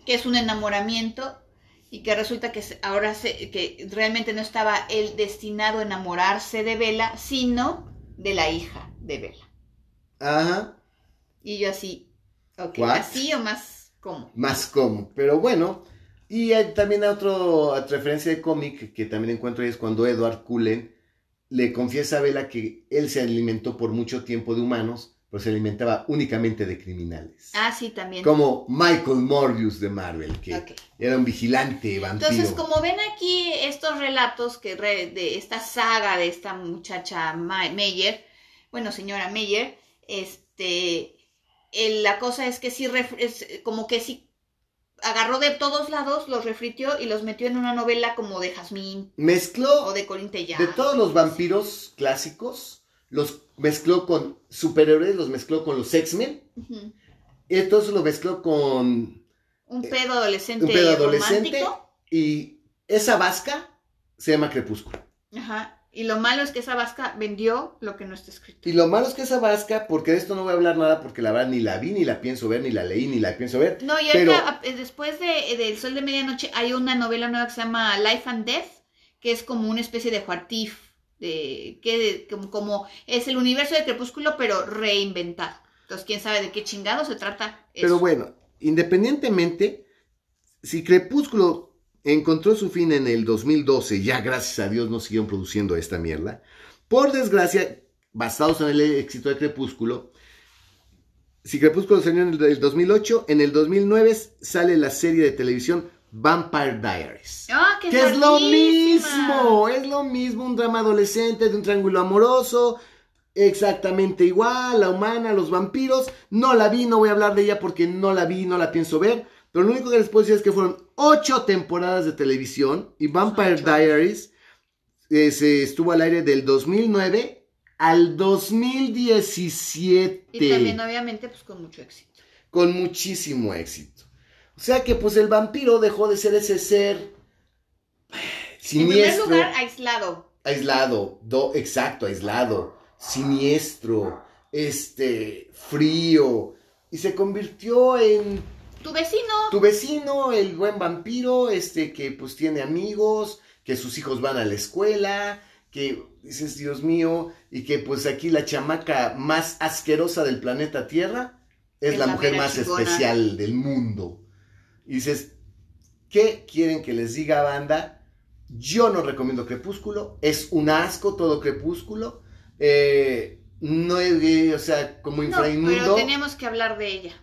que es un enamoramiento y que resulta que ahora se, que realmente no estaba él destinado a enamorarse de Vela, sino de la hija de Vela. Ajá, Y yo así, ok, What? así o más como. más como. Pero bueno, y hay también otro otra referencia de cómic que también encuentro es cuando Edward Cullen le confiesa a Bella que él se alimentó por mucho tiempo de humanos, pero se alimentaba únicamente de criminales. Ah, sí, también. Como Michael Morbius de Marvel, que era un vigilante vampiro. Entonces, como ven aquí estos relatos que re- de esta saga de esta muchacha Meyer, bueno, señora Meyer, este, el- la cosa es que sí, es como que sí agarró de todos lados, los refritió y los metió en una novela como de Jazmín Mezcló o de Colin Tellado. de todos los vampiros clásicos, los mezcló con superhéroes, los mezcló con los X-Men, Ujú. y entonces lo mezcló con Un pedo adolescente un pedo adolescente romántico. y esa vasca se llama Crepúsculo. Ajá. Y lo malo es que esa vasca vendió lo que no está escrito. Y lo malo es que esa vasca, porque de esto no voy a hablar nada porque la verdad ni la vi, ni la pienso ver, ni la leí, ni la pienso ver. No, y Pero- ahorita, eh, después de, de El Sol de Medianoche, hay una novela nueva que se llama Life and Death, que es como una especie de Juartif, de, que como, como es el universo de Crepúsculo, pero reinventado. Entonces, quién sabe de qué chingado se trata. Pero eso. bueno, independientemente, si Crepúsculo encontró su fin en el 2012, ya gracias a Dios no siguieron produciendo esta mierda. Por desgracia, basados en el éxito de Crepúsculo, si Crepúsculo salió en el del 2008, en el 2009 sale la serie de televisión Vampire Diaries. ¡Ah, qué Que es lo mismo, es lo mismo, un drama adolescente de un triángulo amoroso, exactamente igual, la humana, los vampiros. No la vi, no voy a hablar de ella porque no la vi, no la pienso ver. Pero lo único que les puedo decir es que fueron ocho temporadas de televisión y Vampire Ocho. Diaries eh, se estuvo al aire del 2009 al 2017 Y también, obviamente, pues con mucho éxito. con muchísimo éxito. O sea que pues el vampiro dejó de ser ese ser En siniestro, primer lugar, aislado. aislado, do, exacto, aislado, siniestro, este, frío, y se convirtió en Tu vecino. tu vecino, el buen vampiro, este, que pues tiene amigos, que sus hijos van a la escuela, que dices, Dios mío, y que pues aquí la chamaca más asquerosa del planeta Tierra es, Es la la mujer más chingona. especial del mundo. Y dices, ¿qué quieren que les diga, banda? Yo no recomiendo Crepúsculo, es un asco todo Crepúsculo. Eh, no es, o sea, como No, infrainmundo pero tenemos que hablar de ella.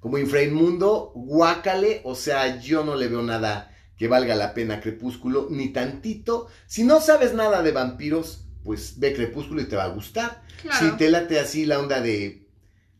como infrainmundo, guácale, o sea, yo no le veo nada que valga la pena Crepúsculo, ni tantito. Si no sabes nada de vampiros, pues ve Crepúsculo y te va a gustar. Claro. Si te late así la onda de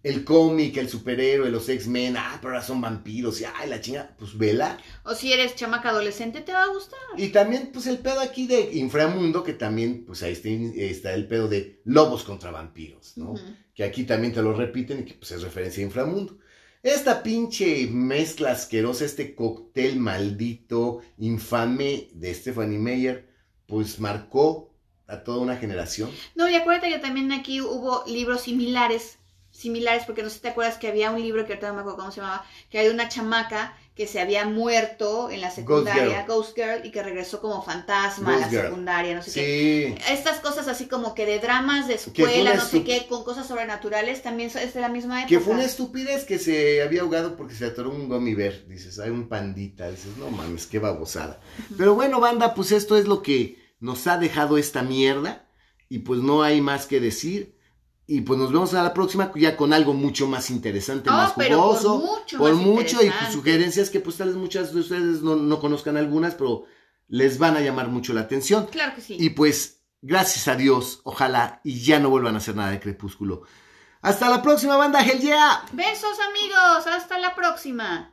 el cómic, el superhéroe, los X-Men, ah, pero ahora son vampiros, y ay, la chinga, pues vela. O si eres chamaca adolescente, te va a gustar. Y también, pues el pedo aquí de inframundo, que también, pues ahí está, está el pedo de lobos contra vampiros, ¿no? Que aquí también te lo repiten y que pues es referencia a inframundo. Esta pinche mezcla asquerosa, este cóctel maldito, infame de Stephanie Meyer, pues marcó a toda una generación. No, y acuérdate que también aquí hubo libros similares, similares, porque no sé si te acuerdas que había un libro que ahorita no me acuerdo cómo se llamaba, que hay una chamaca que se había muerto en la secundaria, Ghost Girl, y que regresó como fantasma a la Girl. secundaria, no sé qué. Estas cosas así como que de dramas de escuela, no sé qué, con cosas sobrenaturales, también es de la misma época. que fue una estupidez que se había ahogado porque se atoró un gummy bear. Dices, hay un pandita. Dices, no mames, qué babosada. Pero bueno, banda, pues esto es lo que nos ha dejado esta mierda. Y pues no hay más que decir. Y pues nos vemos a la próxima ya con algo mucho más interesante, más pero por jugoso. mucho por más mucho y pues, sugerencias que pues tal vez muchas de ustedes no, no conozcan algunas, pero les van a llamar mucho la atención. Claro que sí. Y pues, gracias a Dios, ojalá y ya no vuelvan a hacer nada de Crepúsculo. Hasta la próxima, banda Hell Yeah. Besos amigos, hasta la próxima.